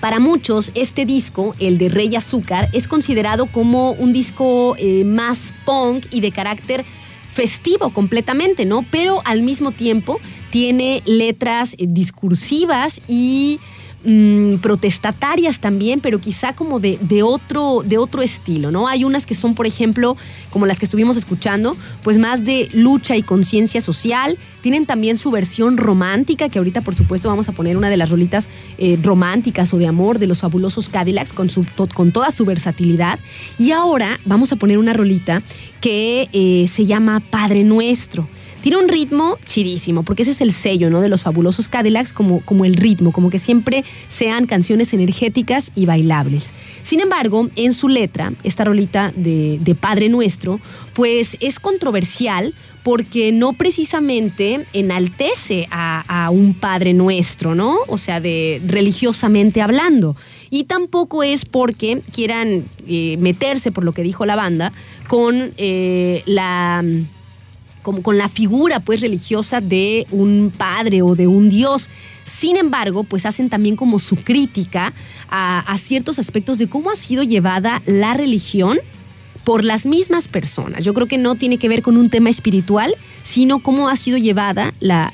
para muchos, este disco, el de Rey Azúcar, es considerado como un disco eh, más punk y de carácter festivo completamente, ¿no? Pero al mismo tiempo tiene letras eh, discursivas y Mm, protestatarias también, pero quizá como de, de, otro, de otro estilo, ¿no? Hay unas que son, por ejemplo, como las que estuvimos escuchando, pues más de lucha y conciencia social. Tienen también su versión romántica, que ahorita por supuesto vamos a poner una de las rolitas eh, románticas o de amor de los fabulosos Cadillacs con, su, con toda su versatilidad. Y ahora vamos a poner una rolita que eh, se llama Padre Nuestro. Tiene un ritmo chidísimo, porque ese es el sello, ¿no? De los fabulosos Cadillacs, como, como el ritmo, como que siempre sean canciones energéticas y bailables. Sin embargo, en su letra, esta rolita de, Padre Nuestro, pues es controversial porque no precisamente enaltece a, un Padre Nuestro, ¿no? O sea, de religiosamente hablando. Y tampoco es porque quieran eh, meterse, por lo que dijo la banda, con eh, la como con la figura pues religiosa de un padre o de un dios. Sin embargo, pues hacen también como su crítica a, a ciertos aspectos de cómo ha sido llevada la religión por las mismas personas. Yo creo que no tiene que ver con un tema espiritual, sino cómo ha sido llevada la,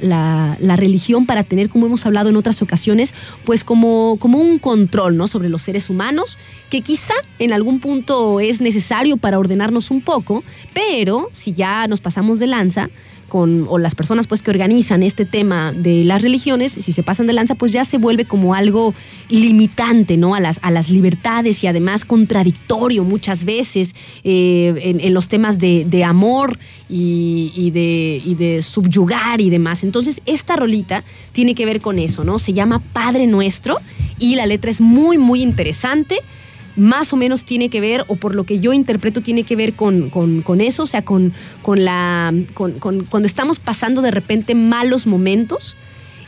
religión para tener, como hemos hablado en otras ocasiones, pues como, como un control ¿no? sobre los seres humanos, que quizá en algún punto es necesario para ordenarnos un poco, pero si ya nos pasamos de lanza, con, o las personas pues que organizan este tema de las religiones, si se pasan de lanza, pues ya se vuelve como algo limitante, ¿no? A las, a las libertades y además contradictorio muchas veces eh, en, los temas de, amor y, de, y de subyugar y demás. Entonces, esta rolita tiene que ver con eso, ¿no? Se llama Padre Nuestro y la letra es muy, muy interesante más o menos tiene que ver, o por lo que yo interpreto, tiene que ver con, eso, o sea, con, con la. Con, cuando estamos pasando de repente malos momentos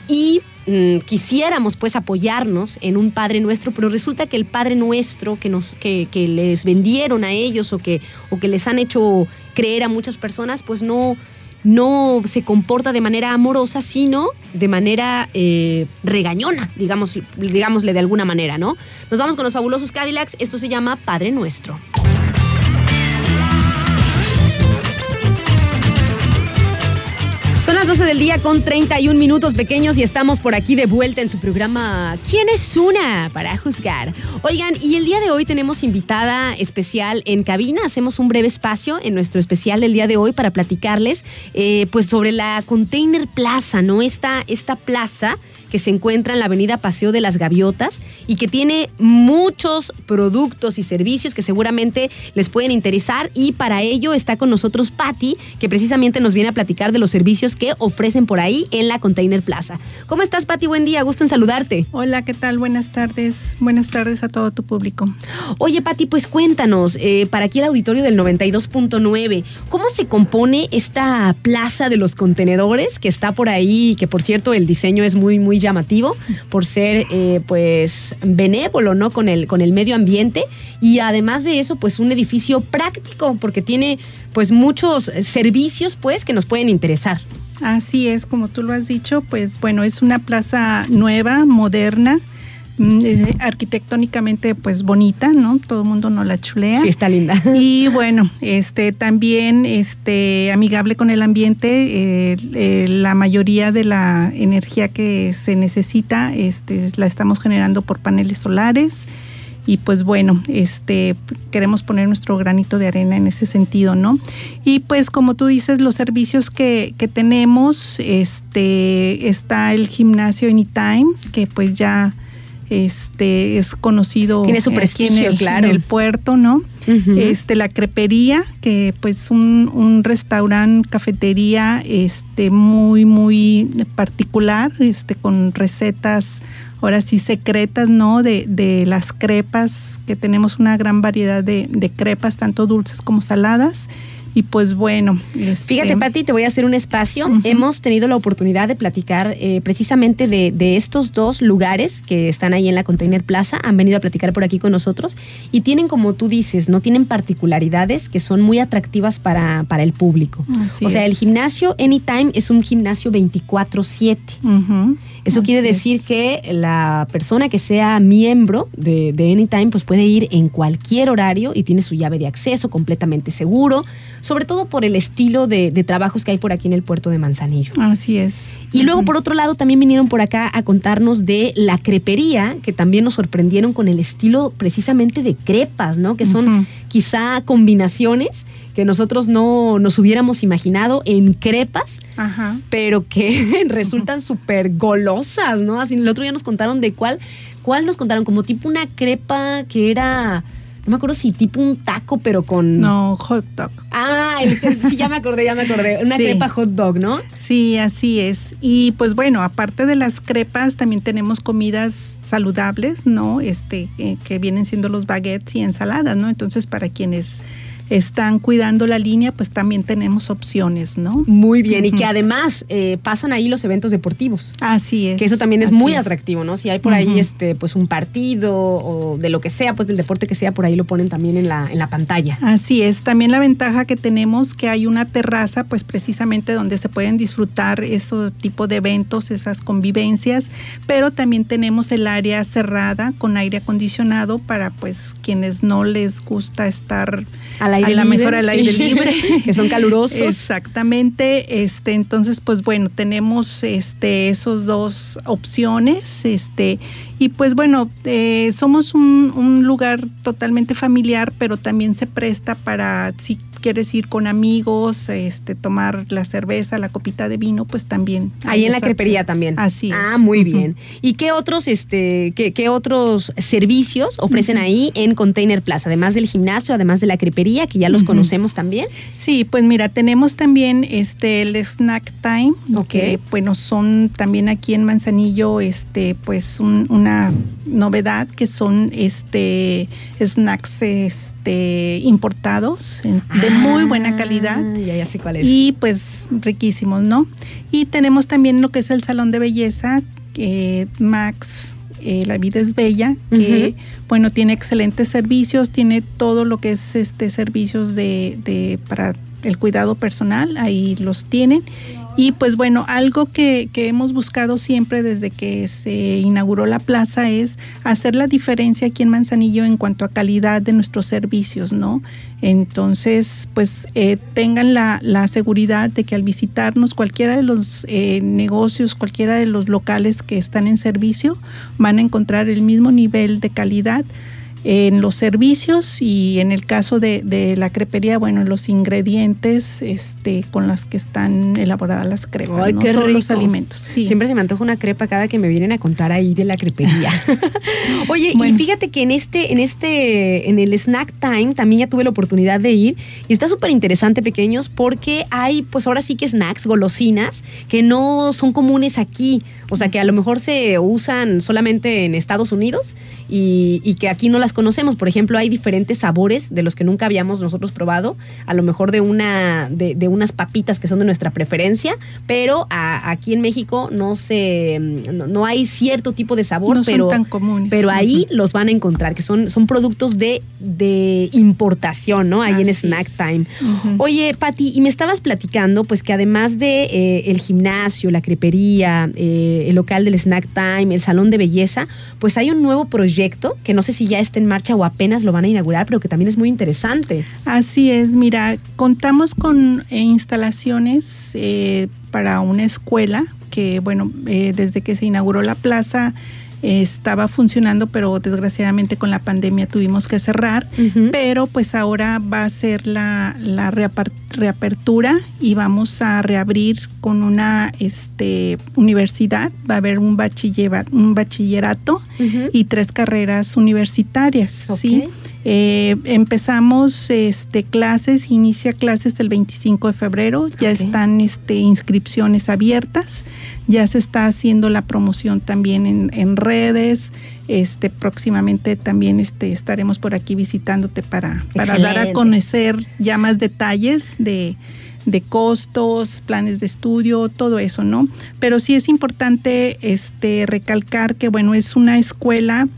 y mm, quisiéramos pues apoyarnos en un Padre Nuestro, pero resulta que el Padre Nuestro que, nos, que, que les vendieron a ellos o que, o que les han hecho creer a muchas personas, pues no no se comporta de manera amorosa, sino de manera eh, regañona, digamos, digámosle de alguna manera, ¿no? Nos vamos con los fabulosos Cadillacs, esto se llama Padre Nuestro. Son las 12 del día con 31 minutos pequeños y estamos por aquí de vuelta en su programa ¿Quién es una? para juzgar. Oigan, y el día de hoy tenemos invitada especial en cabina. Hacemos un breve espacio en nuestro especial del día de hoy para platicarles eh, pues sobre la Container Plaza, ¿no? Esta, esta plaza que se encuentra en la avenida Paseo de las Gaviotas y que tiene muchos productos y servicios que seguramente les pueden interesar y para ello está con nosotros Patti, que precisamente nos viene a platicar de los servicios que ofrecen por ahí en la Container Plaza. ¿Cómo estás Patti? Buen día, gusto en saludarte. Hola, ¿qué tal? Buenas tardes. Buenas tardes a todo tu público. Oye Patti, pues cuéntanos, eh, para aquí el auditorio del 92.9, ¿cómo se compone esta plaza de los contenedores que está por ahí, que por cierto el diseño es muy, muy llamativo por ser eh, pues benévolo, ¿no? Con el, con el medio ambiente y además de eso, pues un edificio práctico porque tiene pues muchos servicios pues que nos pueden interesar. Así es, como tú lo has dicho, pues bueno, es una plaza nueva, moderna, Mm, arquitectónicamente pues bonita, ¿no? Todo el mundo no la chulea. Sí, está linda. Y bueno, este también este amigable con el ambiente, eh, eh, la mayoría de la energía que se necesita este la estamos generando por paneles solares y pues bueno, este queremos poner nuestro granito de arena en ese sentido, ¿no? Y pues como tú dices, los servicios que, que tenemos, este está el gimnasio Anytime, que pues ya este es conocido tiene su prestigio en el, claro en el puerto no este la crepería que pues un, un restaurante cafetería este muy muy particular este con recetas ahora sí secretas no de, de las crepas que tenemos una gran variedad de, de crepas tanto dulces como saladas y pues bueno. Este... Fíjate, Pati, te voy a hacer un espacio. Hemos tenido la oportunidad de platicar eh, precisamente de, de, estos dos lugares que están ahí en la Container Plaza. Han venido a platicar por aquí con nosotros y tienen, como tú dices, no tienen particularidades que son muy atractivas para, para el público. Así o sea, es. el gimnasio Anytime es un gimnasio 24-7. Eso Así quiere decir es. que la persona que sea miembro de, de Anytime pues puede ir en cualquier horario y tiene su llave de acceso completamente seguro sobre todo por el estilo de, de, trabajos que hay por aquí en el puerto de Manzanillo. Así es. Y luego, por otro lado, también vinieron por acá a contarnos de la crepería, que también nos sorprendieron con el estilo precisamente de crepas, ¿no? Que son uh -huh. quizá combinaciones que nosotros no nos hubiéramos imaginado en crepas, Ajá. pero que resultan súper golosas, ¿no? Así el otro día nos contaron de cuál, cuál nos contaron, como tipo una crepa que era no me acuerdo si tipo un taco, pero con. No, hot dog. Ah, el, sí, ya me acordé, ya me acordé. Una sí. crepa hot dog, ¿no? Sí, así es. Y pues bueno, aparte de las crepas, también tenemos comidas saludables, ¿no? Este, eh, que vienen siendo los baguettes y ensaladas, ¿no? Entonces, para quienes están cuidando la línea, pues también tenemos opciones, ¿no? Muy bien, uh -huh. y que además eh, pasan ahí los eventos deportivos. Así es. Que eso también es muy es. atractivo, ¿no? Si hay por uh -huh. ahí este, pues un partido o de lo que sea, pues del deporte que sea, por ahí lo ponen también en la, en la pantalla. Así es. También la ventaja que tenemos que hay una terraza, pues precisamente donde se pueden disfrutar ese tipo de eventos, esas convivencias, pero también tenemos el área cerrada con aire acondicionado para pues quienes no les gusta estar a la a la mejor al aire libre. que son calurosos. Exactamente. Este, entonces, pues bueno, tenemos este, esos dos opciones. Este, y pues bueno, eh, somos un, un, lugar totalmente familiar, pero también se presta para si quieres ir con amigos, este, tomar la cerveza, la copita de vino, pues también. Ahí en la crepería también. Así es. Ah, muy uh -huh. bien. ¿Y qué otros, este, qué, qué otros servicios ofrecen uh -huh. ahí en Container Plaza? Además del gimnasio, además de la crepería, que ya los uh -huh. conocemos también. Sí, pues mira, tenemos también este el snack time, okay. que bueno, son también aquí en Manzanillo, este, pues un, una novedad que son este snacks este importados de ah, muy buena calidad ya, ya sé cuál es. y pues riquísimos no y tenemos también lo que es el salón de belleza eh, Max eh, la vida es bella que uh -huh. bueno tiene excelentes servicios tiene todo lo que es este servicios de, de para el cuidado personal ahí los tienen Y pues bueno, algo que, que hemos buscado siempre desde que se inauguró la plaza es hacer la diferencia aquí en Manzanillo en cuanto a calidad de nuestros servicios, ¿no? Entonces, pues eh, tengan la, la, seguridad de que al visitarnos cualquiera de los eh, negocios, cualquiera de los locales que están en servicio, van a encontrar el mismo nivel de calidad en los servicios y en el caso de, la crepería, bueno, en los ingredientes este, con las que están elaboradas las crepas, Ay, qué todos los alimentos. Siempre se me antoja una crepa cada que me vienen a contar ahí de la crepería. Oye, y fíjate que en este, en este, en el snack time también ya tuve la oportunidad de ir y está súper interesante, pequeños, porque hay, pues ahora sí que snacks, golosinas, que no son comunes aquí. O sea, que a lo mejor se usan solamente en Estados Unidos y, y que aquí no las conocemos. Por ejemplo, hay diferentes sabores de los que nunca habíamos nosotros probado. A lo mejor de una de, unas papitas que son de nuestra preferencia, pero aquí en México no se no, hay cierto tipo de sabor, no pero son tan comunes. pero ahí los van a encontrar que son son productos de, de importación, ¿no? Ahí en Snack Time. Oye, Patti, y me estabas platicando pues que además de eh, el gimnasio, la crepería, eh, el local del Snack Time, el salón de belleza, pues hay un nuevo proyecto que no sé si ya está en marcha o apenas lo van a inaugurar, pero que también es muy interesante. Así es, mira, contamos con eh, instalaciones eh, para una escuela que, bueno, eh, desde que se inauguró la plaza, estaba funcionando, pero desgraciadamente con la pandemia tuvimos que cerrar. Pero pues ahora va a ser la, la reapertura y vamos a reabrir con una este, universidad. Va a haber un, un bachillerato y tres carreras universitarias. ¿sí? Eh, empezamos este, clases, inicia clases el 25 de febrero, ya están este, inscripciones abiertas, ya se está haciendo la promoción también en, redes, este, próximamente también este, estaremos por aquí visitándote para, para dar a conocer ya más detalles de, de costos, planes de estudio, todo eso, ¿no? Pero sí es importante este, recalcar que, bueno, es una escuela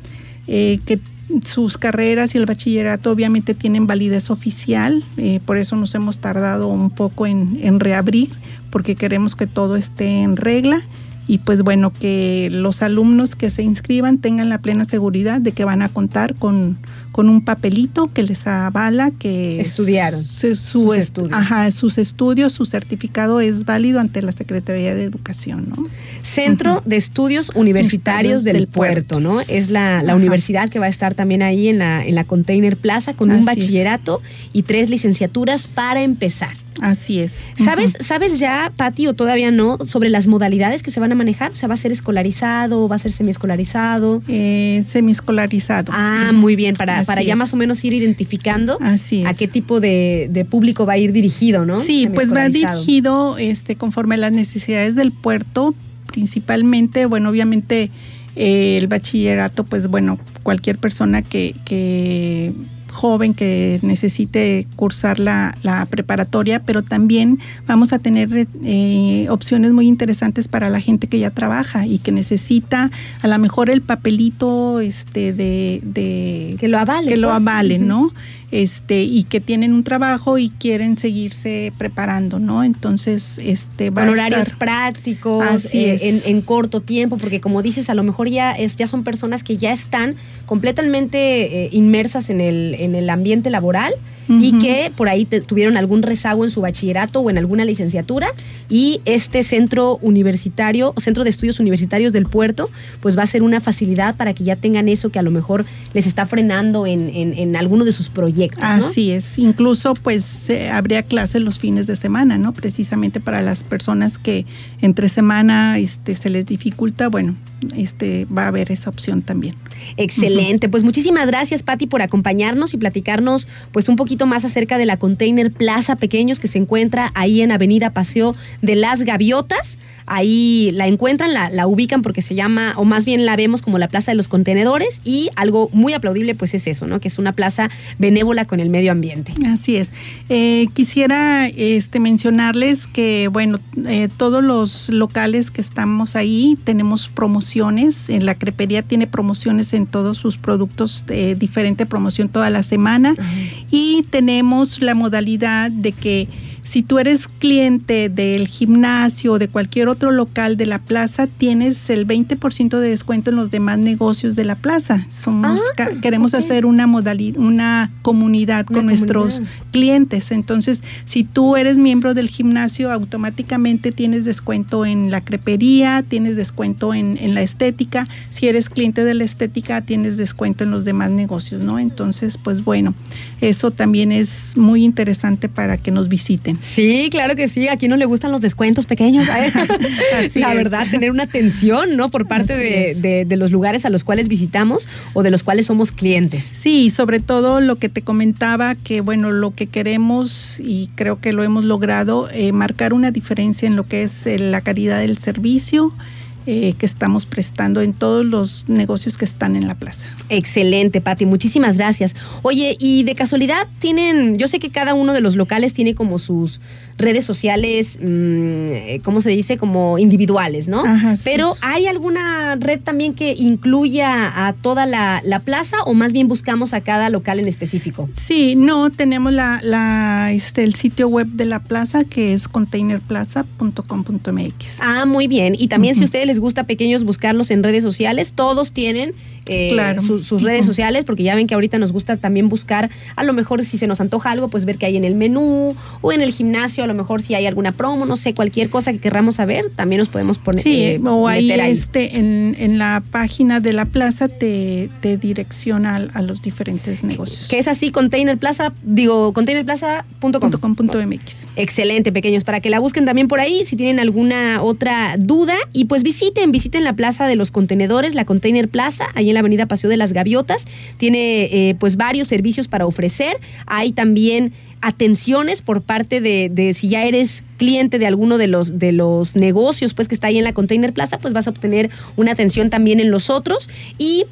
eh, que sus carreras y el bachillerato obviamente tienen validez oficial, eh, por eso nos hemos tardado un poco en, en, reabrir, porque queremos que todo esté en regla y pues bueno, que los alumnos que se inscriban tengan la plena seguridad de que van a contar con con un papelito que les avala que estudiaron su, sus, estudios. Ajá, sus estudios, su certificado es válido ante la Secretaría de Educación, ¿no? Centro de Estudios Universitarios del, Puerto, ¿no? Es la, universidad que va a estar también ahí en la, en la Container Plaza con un bachillerato y tres licenciaturas para empezar. Así es. ¿Sabes, ¿Sabes ya, Pati, o todavía no, sobre las modalidades que se van a manejar? O sea, ¿va a ser escolarizado, va a ser semiescolarizado? Eh, semiescolarizado. Ah, muy bien, para, para ya más o menos ir identificando a qué tipo de, público va a ir dirigido, ¿no? Sí, pues va dirigido este, conforme a las necesidades del puerto, principalmente, bueno, obviamente eh, el bachillerato, pues bueno, cualquier persona que, que joven que necesite cursar la, preparatoria, pero también vamos a tener eh, opciones muy interesantes para la gente que ya trabaja y que necesita a lo mejor el papelito este de, que lo avale, que lo pues. avale, ¿no? Este y que tienen un trabajo y quieren seguirse preparando, ¿no? Entonces, este va horarios prácticos, eh, en, corto tiempo, porque como dices, a lo mejor ya es ya son personas que ya están completamente eh, inmersas en el en el ambiente laboral y que por ahí tuvieron algún rezago en su bachillerato o en alguna licenciatura y este centro universitario, centro de estudios universitarios del puerto, pues va a ser una facilidad para que ya tengan eso que a lo mejor les está frenando en, en, alguno de sus proyectos. Así es, incluso pues habría clases los fines de semana, ¿no? Precisamente para las personas que entre semana este, se les dificulta, bueno, este, va a haber esa opción también. Excelente, pues muchísimas gracias Patti por acompañarnos y platicarnos pues un poquito más acerca de la Container Plaza Pequeños que se encuentra ahí en Avenida Paseo de las Gaviotas. Ahí la encuentran, la, ubican porque se llama, o más bien la vemos como la Plaza de los Contenedores y algo muy aplaudible pues es eso, ¿no? Que es una plaza benévola con el medio ambiente. Así es. Eh, quisiera este, mencionarles que, bueno, eh, todos los locales que estamos ahí tenemos promociones. En la crepería tiene promociones en todos sus productos, de diferente promoción toda la semana. Y tenemos la modalidad de que Si tú eres cliente del gimnasio o de cualquier otro local de la plaza, tienes el 20% de descuento en los demás negocios de la plaza. Somos, Ah, queremos hacer una modalidad, una comunidad Una con nuestros comunidad. clientes. Entonces, si tú eres miembro del gimnasio, automáticamente tienes descuento en la crepería, tienes descuento en, en la estética. Si eres cliente de la estética, tienes descuento en los demás negocios, ¿no? Entonces, pues bueno, eso también es muy interesante para que nos visiten. Sí, claro que sí. Aquí no le gustan los descuentos pequeños. Así la es. verdad, tener una atención, ¿no? Por parte de los lugares a los cuales visitamos o de los cuales somos clientes. Sí, sobre todo lo que te comentaba, que bueno, lo que queremos y creo que lo hemos logrado, eh, marcar una diferencia en lo que es eh, la calidad del servicio eh, que estamos prestando en todos los negocios que están en la plaza. Excelente, Pati. Muchísimas gracias. Oye, y de casualidad tienen, yo sé que cada uno de los locales tiene como sus redes sociales, mm, ¿cómo se dice? Como individuales, ¿no? Ajá, sí. Pero ¿hay alguna red también que incluya a toda la, la plaza o más bien buscamos a cada local en específico? Sí, no, tenemos la, la, este, el sitio web de la plaza que es containerplaza.com.mx. Ah, muy bien. Y también si a ustedes les gusta pequeños buscarlos en redes sociales, todos tienen eh, Claro. Su- sus redes sociales, porque ya ven que ahorita nos gusta también buscar, a lo mejor si se nos antoja algo, pues ver qué hay en el menú o en el gimnasio, a lo mejor si hay alguna promo, no sé, cualquier cosa que querramos saber, también nos podemos poner. Sí, eh, o ahí, este en, en la página de la plaza te, te direcciona a, a los diferentes negocios. Que es así, Container Plaza, digo, containerplaza.com. Punto com punto MX. Excelente, pequeños, para que la busquen también por ahí si tienen alguna otra duda. Y pues visiten, visiten la Plaza de los Contenedores, la Container Plaza, ahí en la Avenida Paseo de las Gaviotas. Tiene eh, pues varios servicios para ofrecer. Hay también atenciones por parte de, de si ya eres cliente de alguno de los, de los negocios pues que está ahí en la Container Plaza, pues vas a obtener una atención también en los otros. Y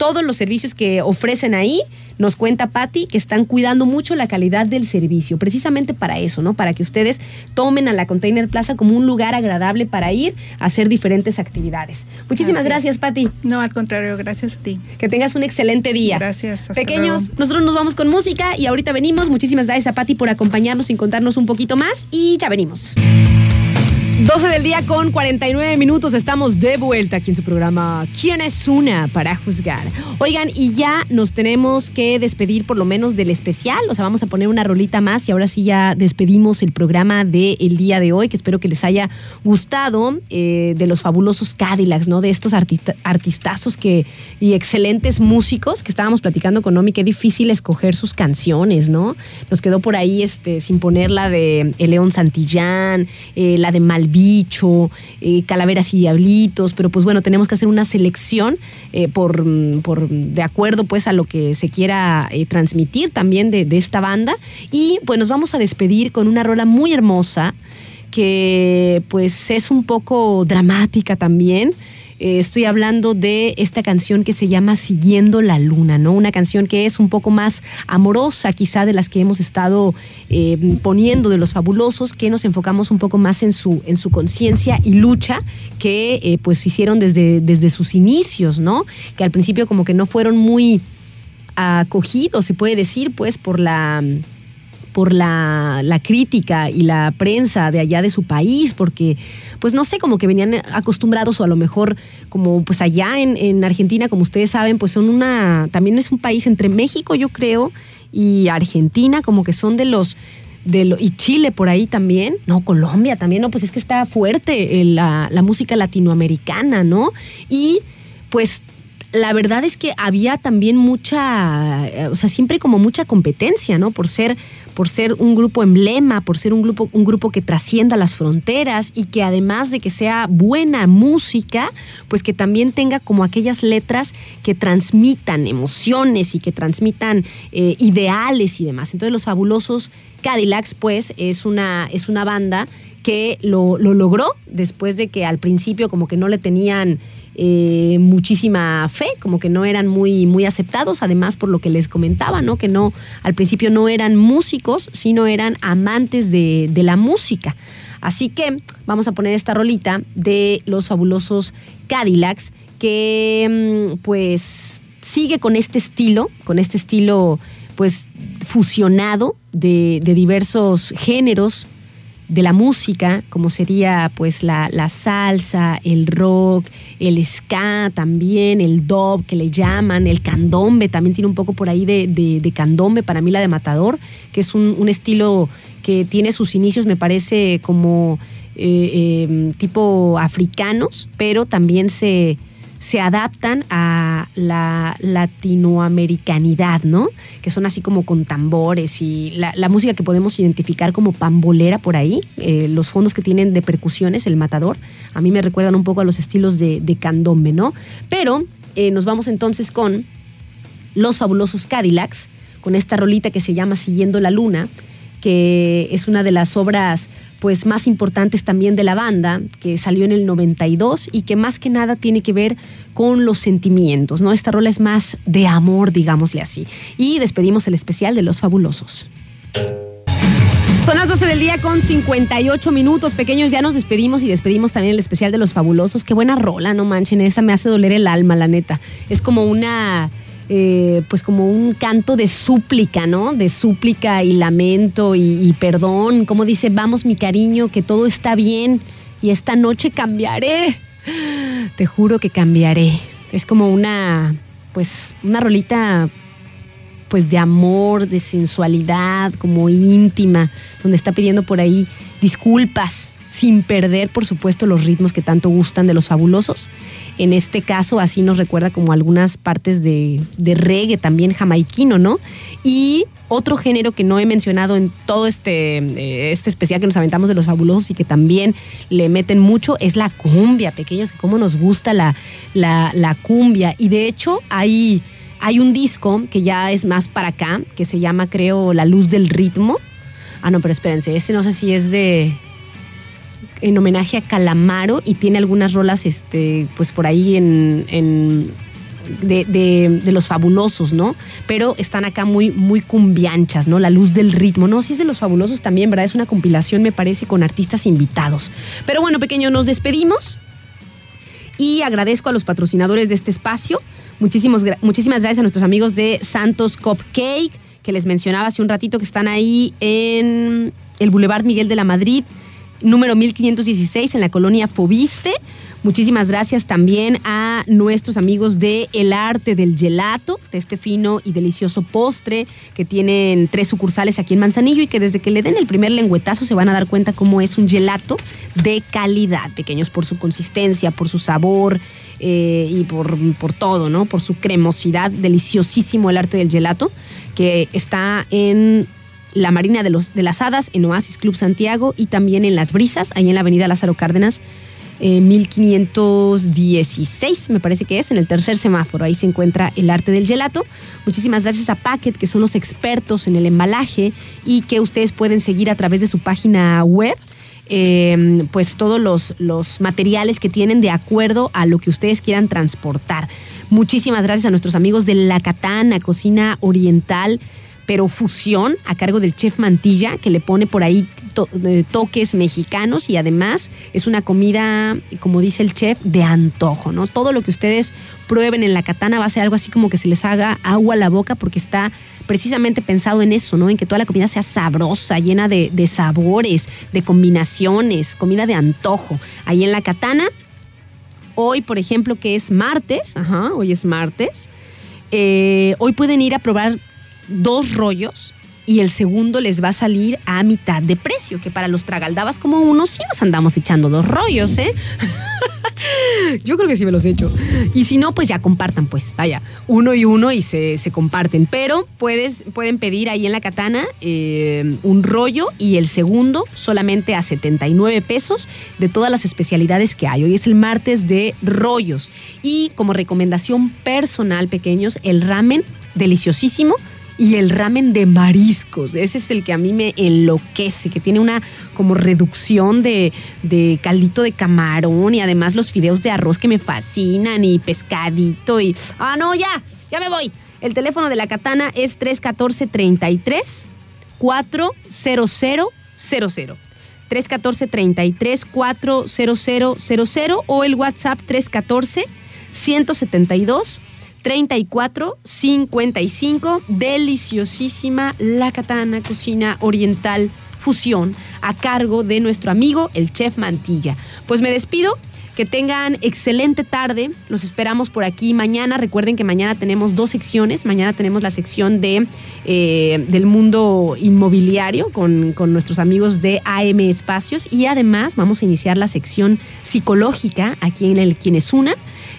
todos los servicios que ofrecen ahí, nos cuenta Patti, que están cuidando mucho la calidad del servicio, precisamente para eso, ¿no? Para que ustedes tomen a la Container Plaza como un lugar agradable para ir a hacer diferentes actividades. Muchísimas Así gracias, Patti. No, al contrario, gracias a ti. Que tengas un excelente día. Gracias. hasta Pequeños, luego. nosotros nos vamos con música y ahorita venimos. Muchísimas gracias a Patti por acompañarnos y contarnos un poquito más y ya venimos. 12 del día con 49 minutos. Estamos de vuelta aquí en su programa ¿Quién es una para juzgar? Oigan, y ya nos tenemos que despedir por lo menos del especial. O sea, vamos a poner una rolita más y ahora sí ya despedimos el programa del día de hoy, que espero que les haya gustado, eh, de los fabulosos Cadillacs, ¿no? De estos artista- artistazos que, y excelentes músicos que estábamos platicando con Nomi. Qué difícil escoger sus canciones, ¿no? Nos quedó por ahí este, sin poner la de León Santillán, eh, la de Malbicho, eh, Calaveras y Diablitos, pero pues bueno, tenemos que hacer una selección eh, por, mm, por, de acuerdo pues a lo que se quiera eh, transmitir también de, de esta banda. Y pues nos vamos a despedir con una rola muy hermosa que pues es un poco dramática también. Eh, estoy hablando de esta canción que se llama Siguiendo la Luna, ¿no? Una canción que es un poco más amorosa quizá de las que hemos estado eh, poniendo de los fabulosos, que nos enfocamos un poco más en su, en su conciencia y lucha que eh, pues hicieron desde, desde sus inicios, ¿no? Que al principio como que no fueron muy acogidos, se puede decir, pues por la por la, la, crítica y la prensa de allá de su país, porque, pues no sé, como que venían acostumbrados o a lo mejor como pues allá en, en, Argentina, como ustedes saben, pues son una, también es un país entre México, yo creo, y Argentina, como que son de los... De lo, y Chile por ahí también, no, Colombia también, no, pues es que está fuerte la, la música latinoamericana, ¿no? Y pues la verdad es que había también mucha, o sea, siempre como mucha competencia, ¿no? Por ser, por ser un grupo emblema, por ser un grupo, un grupo que trascienda las fronteras y que además de que sea buena música, pues que también tenga como aquellas letras que transmitan emociones y que transmitan eh, ideales y demás. Entonces los fabulosos Cadillacs, pues, es una, es una banda que lo, lo logró después de que al principio como que no le tenían eh, muchísima fe, como que no eran muy, muy aceptados, además por lo que les comentaba, ¿no? Que no, al principio no eran músicos, sino eran amantes de, la música. Así que vamos a poner esta rolita de los fabulosos Cadillacs, que pues sigue con este estilo, con este estilo pues fusionado de diversos géneros de la música, como sería pues la, la, salsa, el rock, el ska también, el dub que le llaman, el candombe, también tiene un poco por ahí de, de, candombe, para mí la de Matador, que es un, un, estilo que tiene sus inicios, me parece como eh, eh, tipo africanos, pero también se, se adaptan a la latinoamericanidad, ¿no? Que son así como con tambores y la, música que podemos identificar como pambolera por ahí, eh, los fondos que tienen de percusiones, el matador, a mí me recuerdan un poco a los estilos de, candombe, ¿no? Pero eh, nos vamos entonces con Los Fabulosos Cadillacs, con esta rolita que se llama Siguiendo la Luna, que es una de las obras pues más importantes también de la banda, que salió en el 92 y que más que nada tiene que ver con los sentimientos, ¿no? Esta rola es más de amor, digámosle así. Y despedimos el especial de Los Fabulosos. Son las 12 del día con 58 minutos. Pequeños, ya nos despedimos y despedimos también el especial de Los Fabulosos. Qué buena rola, no manchen, esa me hace doler el alma, la neta. Es como una eh, pues como un canto de súplica, ¿no? De súplica y lamento y, perdón. Como dice, vamos mi cariño, que todo está bien y esta noche cambiaré. Te juro que cambiaré. Es como una, pues, una rolita pues de amor, de sensualidad, como íntima, donde está pidiendo por ahí disculpas, sin perder, por supuesto, los ritmos que tanto gustan de los fabulosos. En este caso, así nos recuerda como algunas partes de, reggae también jamaiquino, ¿no? Y otro género que no he mencionado en todo este, eh, este especial que nos aventamos de los fabulosos y que también le meten mucho es la cumbia, pequeños, que cómo nos gusta la, la, cumbia. Y de hecho hay, hay un disco que ya es más para acá, que se llama creo La Luz del Ritmo. Ah, no, pero espérense, ese no sé si es de en homenaje a Calamaro y tiene algunas rolas, este, pues por ahí en, de, los fabulosos, ¿no? Pero están acá muy, muy cumbianchas, ¿no? La luz del ritmo, ¿no? Sí es de los fabulosos también, ¿verdad? Es una compilación, me parece, con artistas invitados. Pero bueno, pequeño, nos despedimos y agradezco a los patrocinadores de este espacio. Muchísimos, muchísimas gracias a nuestros amigos de Santos Cupcake, que les mencionaba hace un ratito que están ahí en el Boulevard Miguel de la Madrid número 1516 en la colonia Fobiste. Muchísimas gracias también a nuestros amigos de El Arte del Gelato, de este fino y delicioso postre que tienen tres sucursales aquí en Manzanillo y que desde que le den el primer lengüetazo se van a dar cuenta cómo es un gelato de calidad, pequeños por su consistencia, por su sabor eh, y por, por todo, ¿no? Por su cremosidad, deliciosísimo el Arte del Gelato, que está en la Marina de, los, de las Hadas, en Oasis Club Santiago y también en Las Brisas, ahí en la avenida Lázaro Cárdenas, 1516, eh, me parece que es, en el tercer semáforo. Ahí se encuentra el arte del gelato. Muchísimas gracias a Packet, que son los expertos en el embalaje y que ustedes pueden seguir a través de su página web. Em, pues todos los, los materiales que tienen de acuerdo a lo que ustedes quieran transportar. Muchísimas gracias a nuestros amigos de La Catana, Cocina Oriental, pero fusión a cargo del chef Mantilla, que le pone por ahí eh, toques mexicanos y además es una comida, como dice el chef, de antojo, ¿no? Todo lo que ustedes prueben en la katana va a ser algo así como que se les haga agua a la boca porque está precisamente pensado en eso, ¿no? En que toda la comida sea sabrosa, llena de, sabores, de combinaciones, comida de antojo. Ahí en la katana, hoy, por ejemplo, que es martes, ajá, hoy es martes, eh, hoy pueden ir a probar dos rollos y el segundo les va a salir a mitad de precio, que para los tragaldabas como uno sí nos andamos echando dos rollos, ¿eh? Yo creo que sí me los echo. Y si no, pues ya compartan, pues, vaya, uno y uno y se, comparten. Pero puedes, pueden pedir ahí en la katana eh, un rollo y el segundo solamente a 79 pesos de todas las especialidades que hay. Hoy es el martes de rollos. Y como recomendación personal, pequeños, el ramen deliciosísimo y el ramen de mariscos. Ese es el que a mí me enloquece, que tiene una como reducción de, caldito de camarón y además los fideos de arroz que me fascinan y pescadito y... Ah, no, ya, ya me voy. El teléfono de la katana es 314-33 400 314 33 400 o el WhatsApp 314 172 34 55. Deliciosísima la katana cocina oriental fusión a cargo de nuestro amigo el chef Mantilla. Pues me despido. Que tengan excelente tarde. Los esperamos por aquí mañana. Recuerden que mañana tenemos dos secciones. Mañana tenemos la sección de, eh, del mundo inmobiliario con, con nuestros amigos de AM Espacios. Y además vamos a iniciar la sección psicológica aquí en el Quienes Una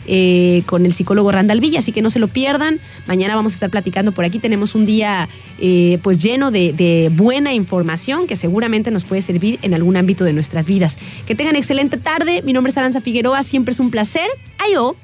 eh, con el psicólogo Randall Villa, así que no se lo pierdan. Mañana vamos a estar platicando por aquí. Tenemos un día eh, pues lleno de, buena información que seguramente nos puede servir en algún ámbito de nuestras vidas. Que tengan excelente tarde. Mi nombre es Aranza Figueroa, siempre es un placer. Ayo.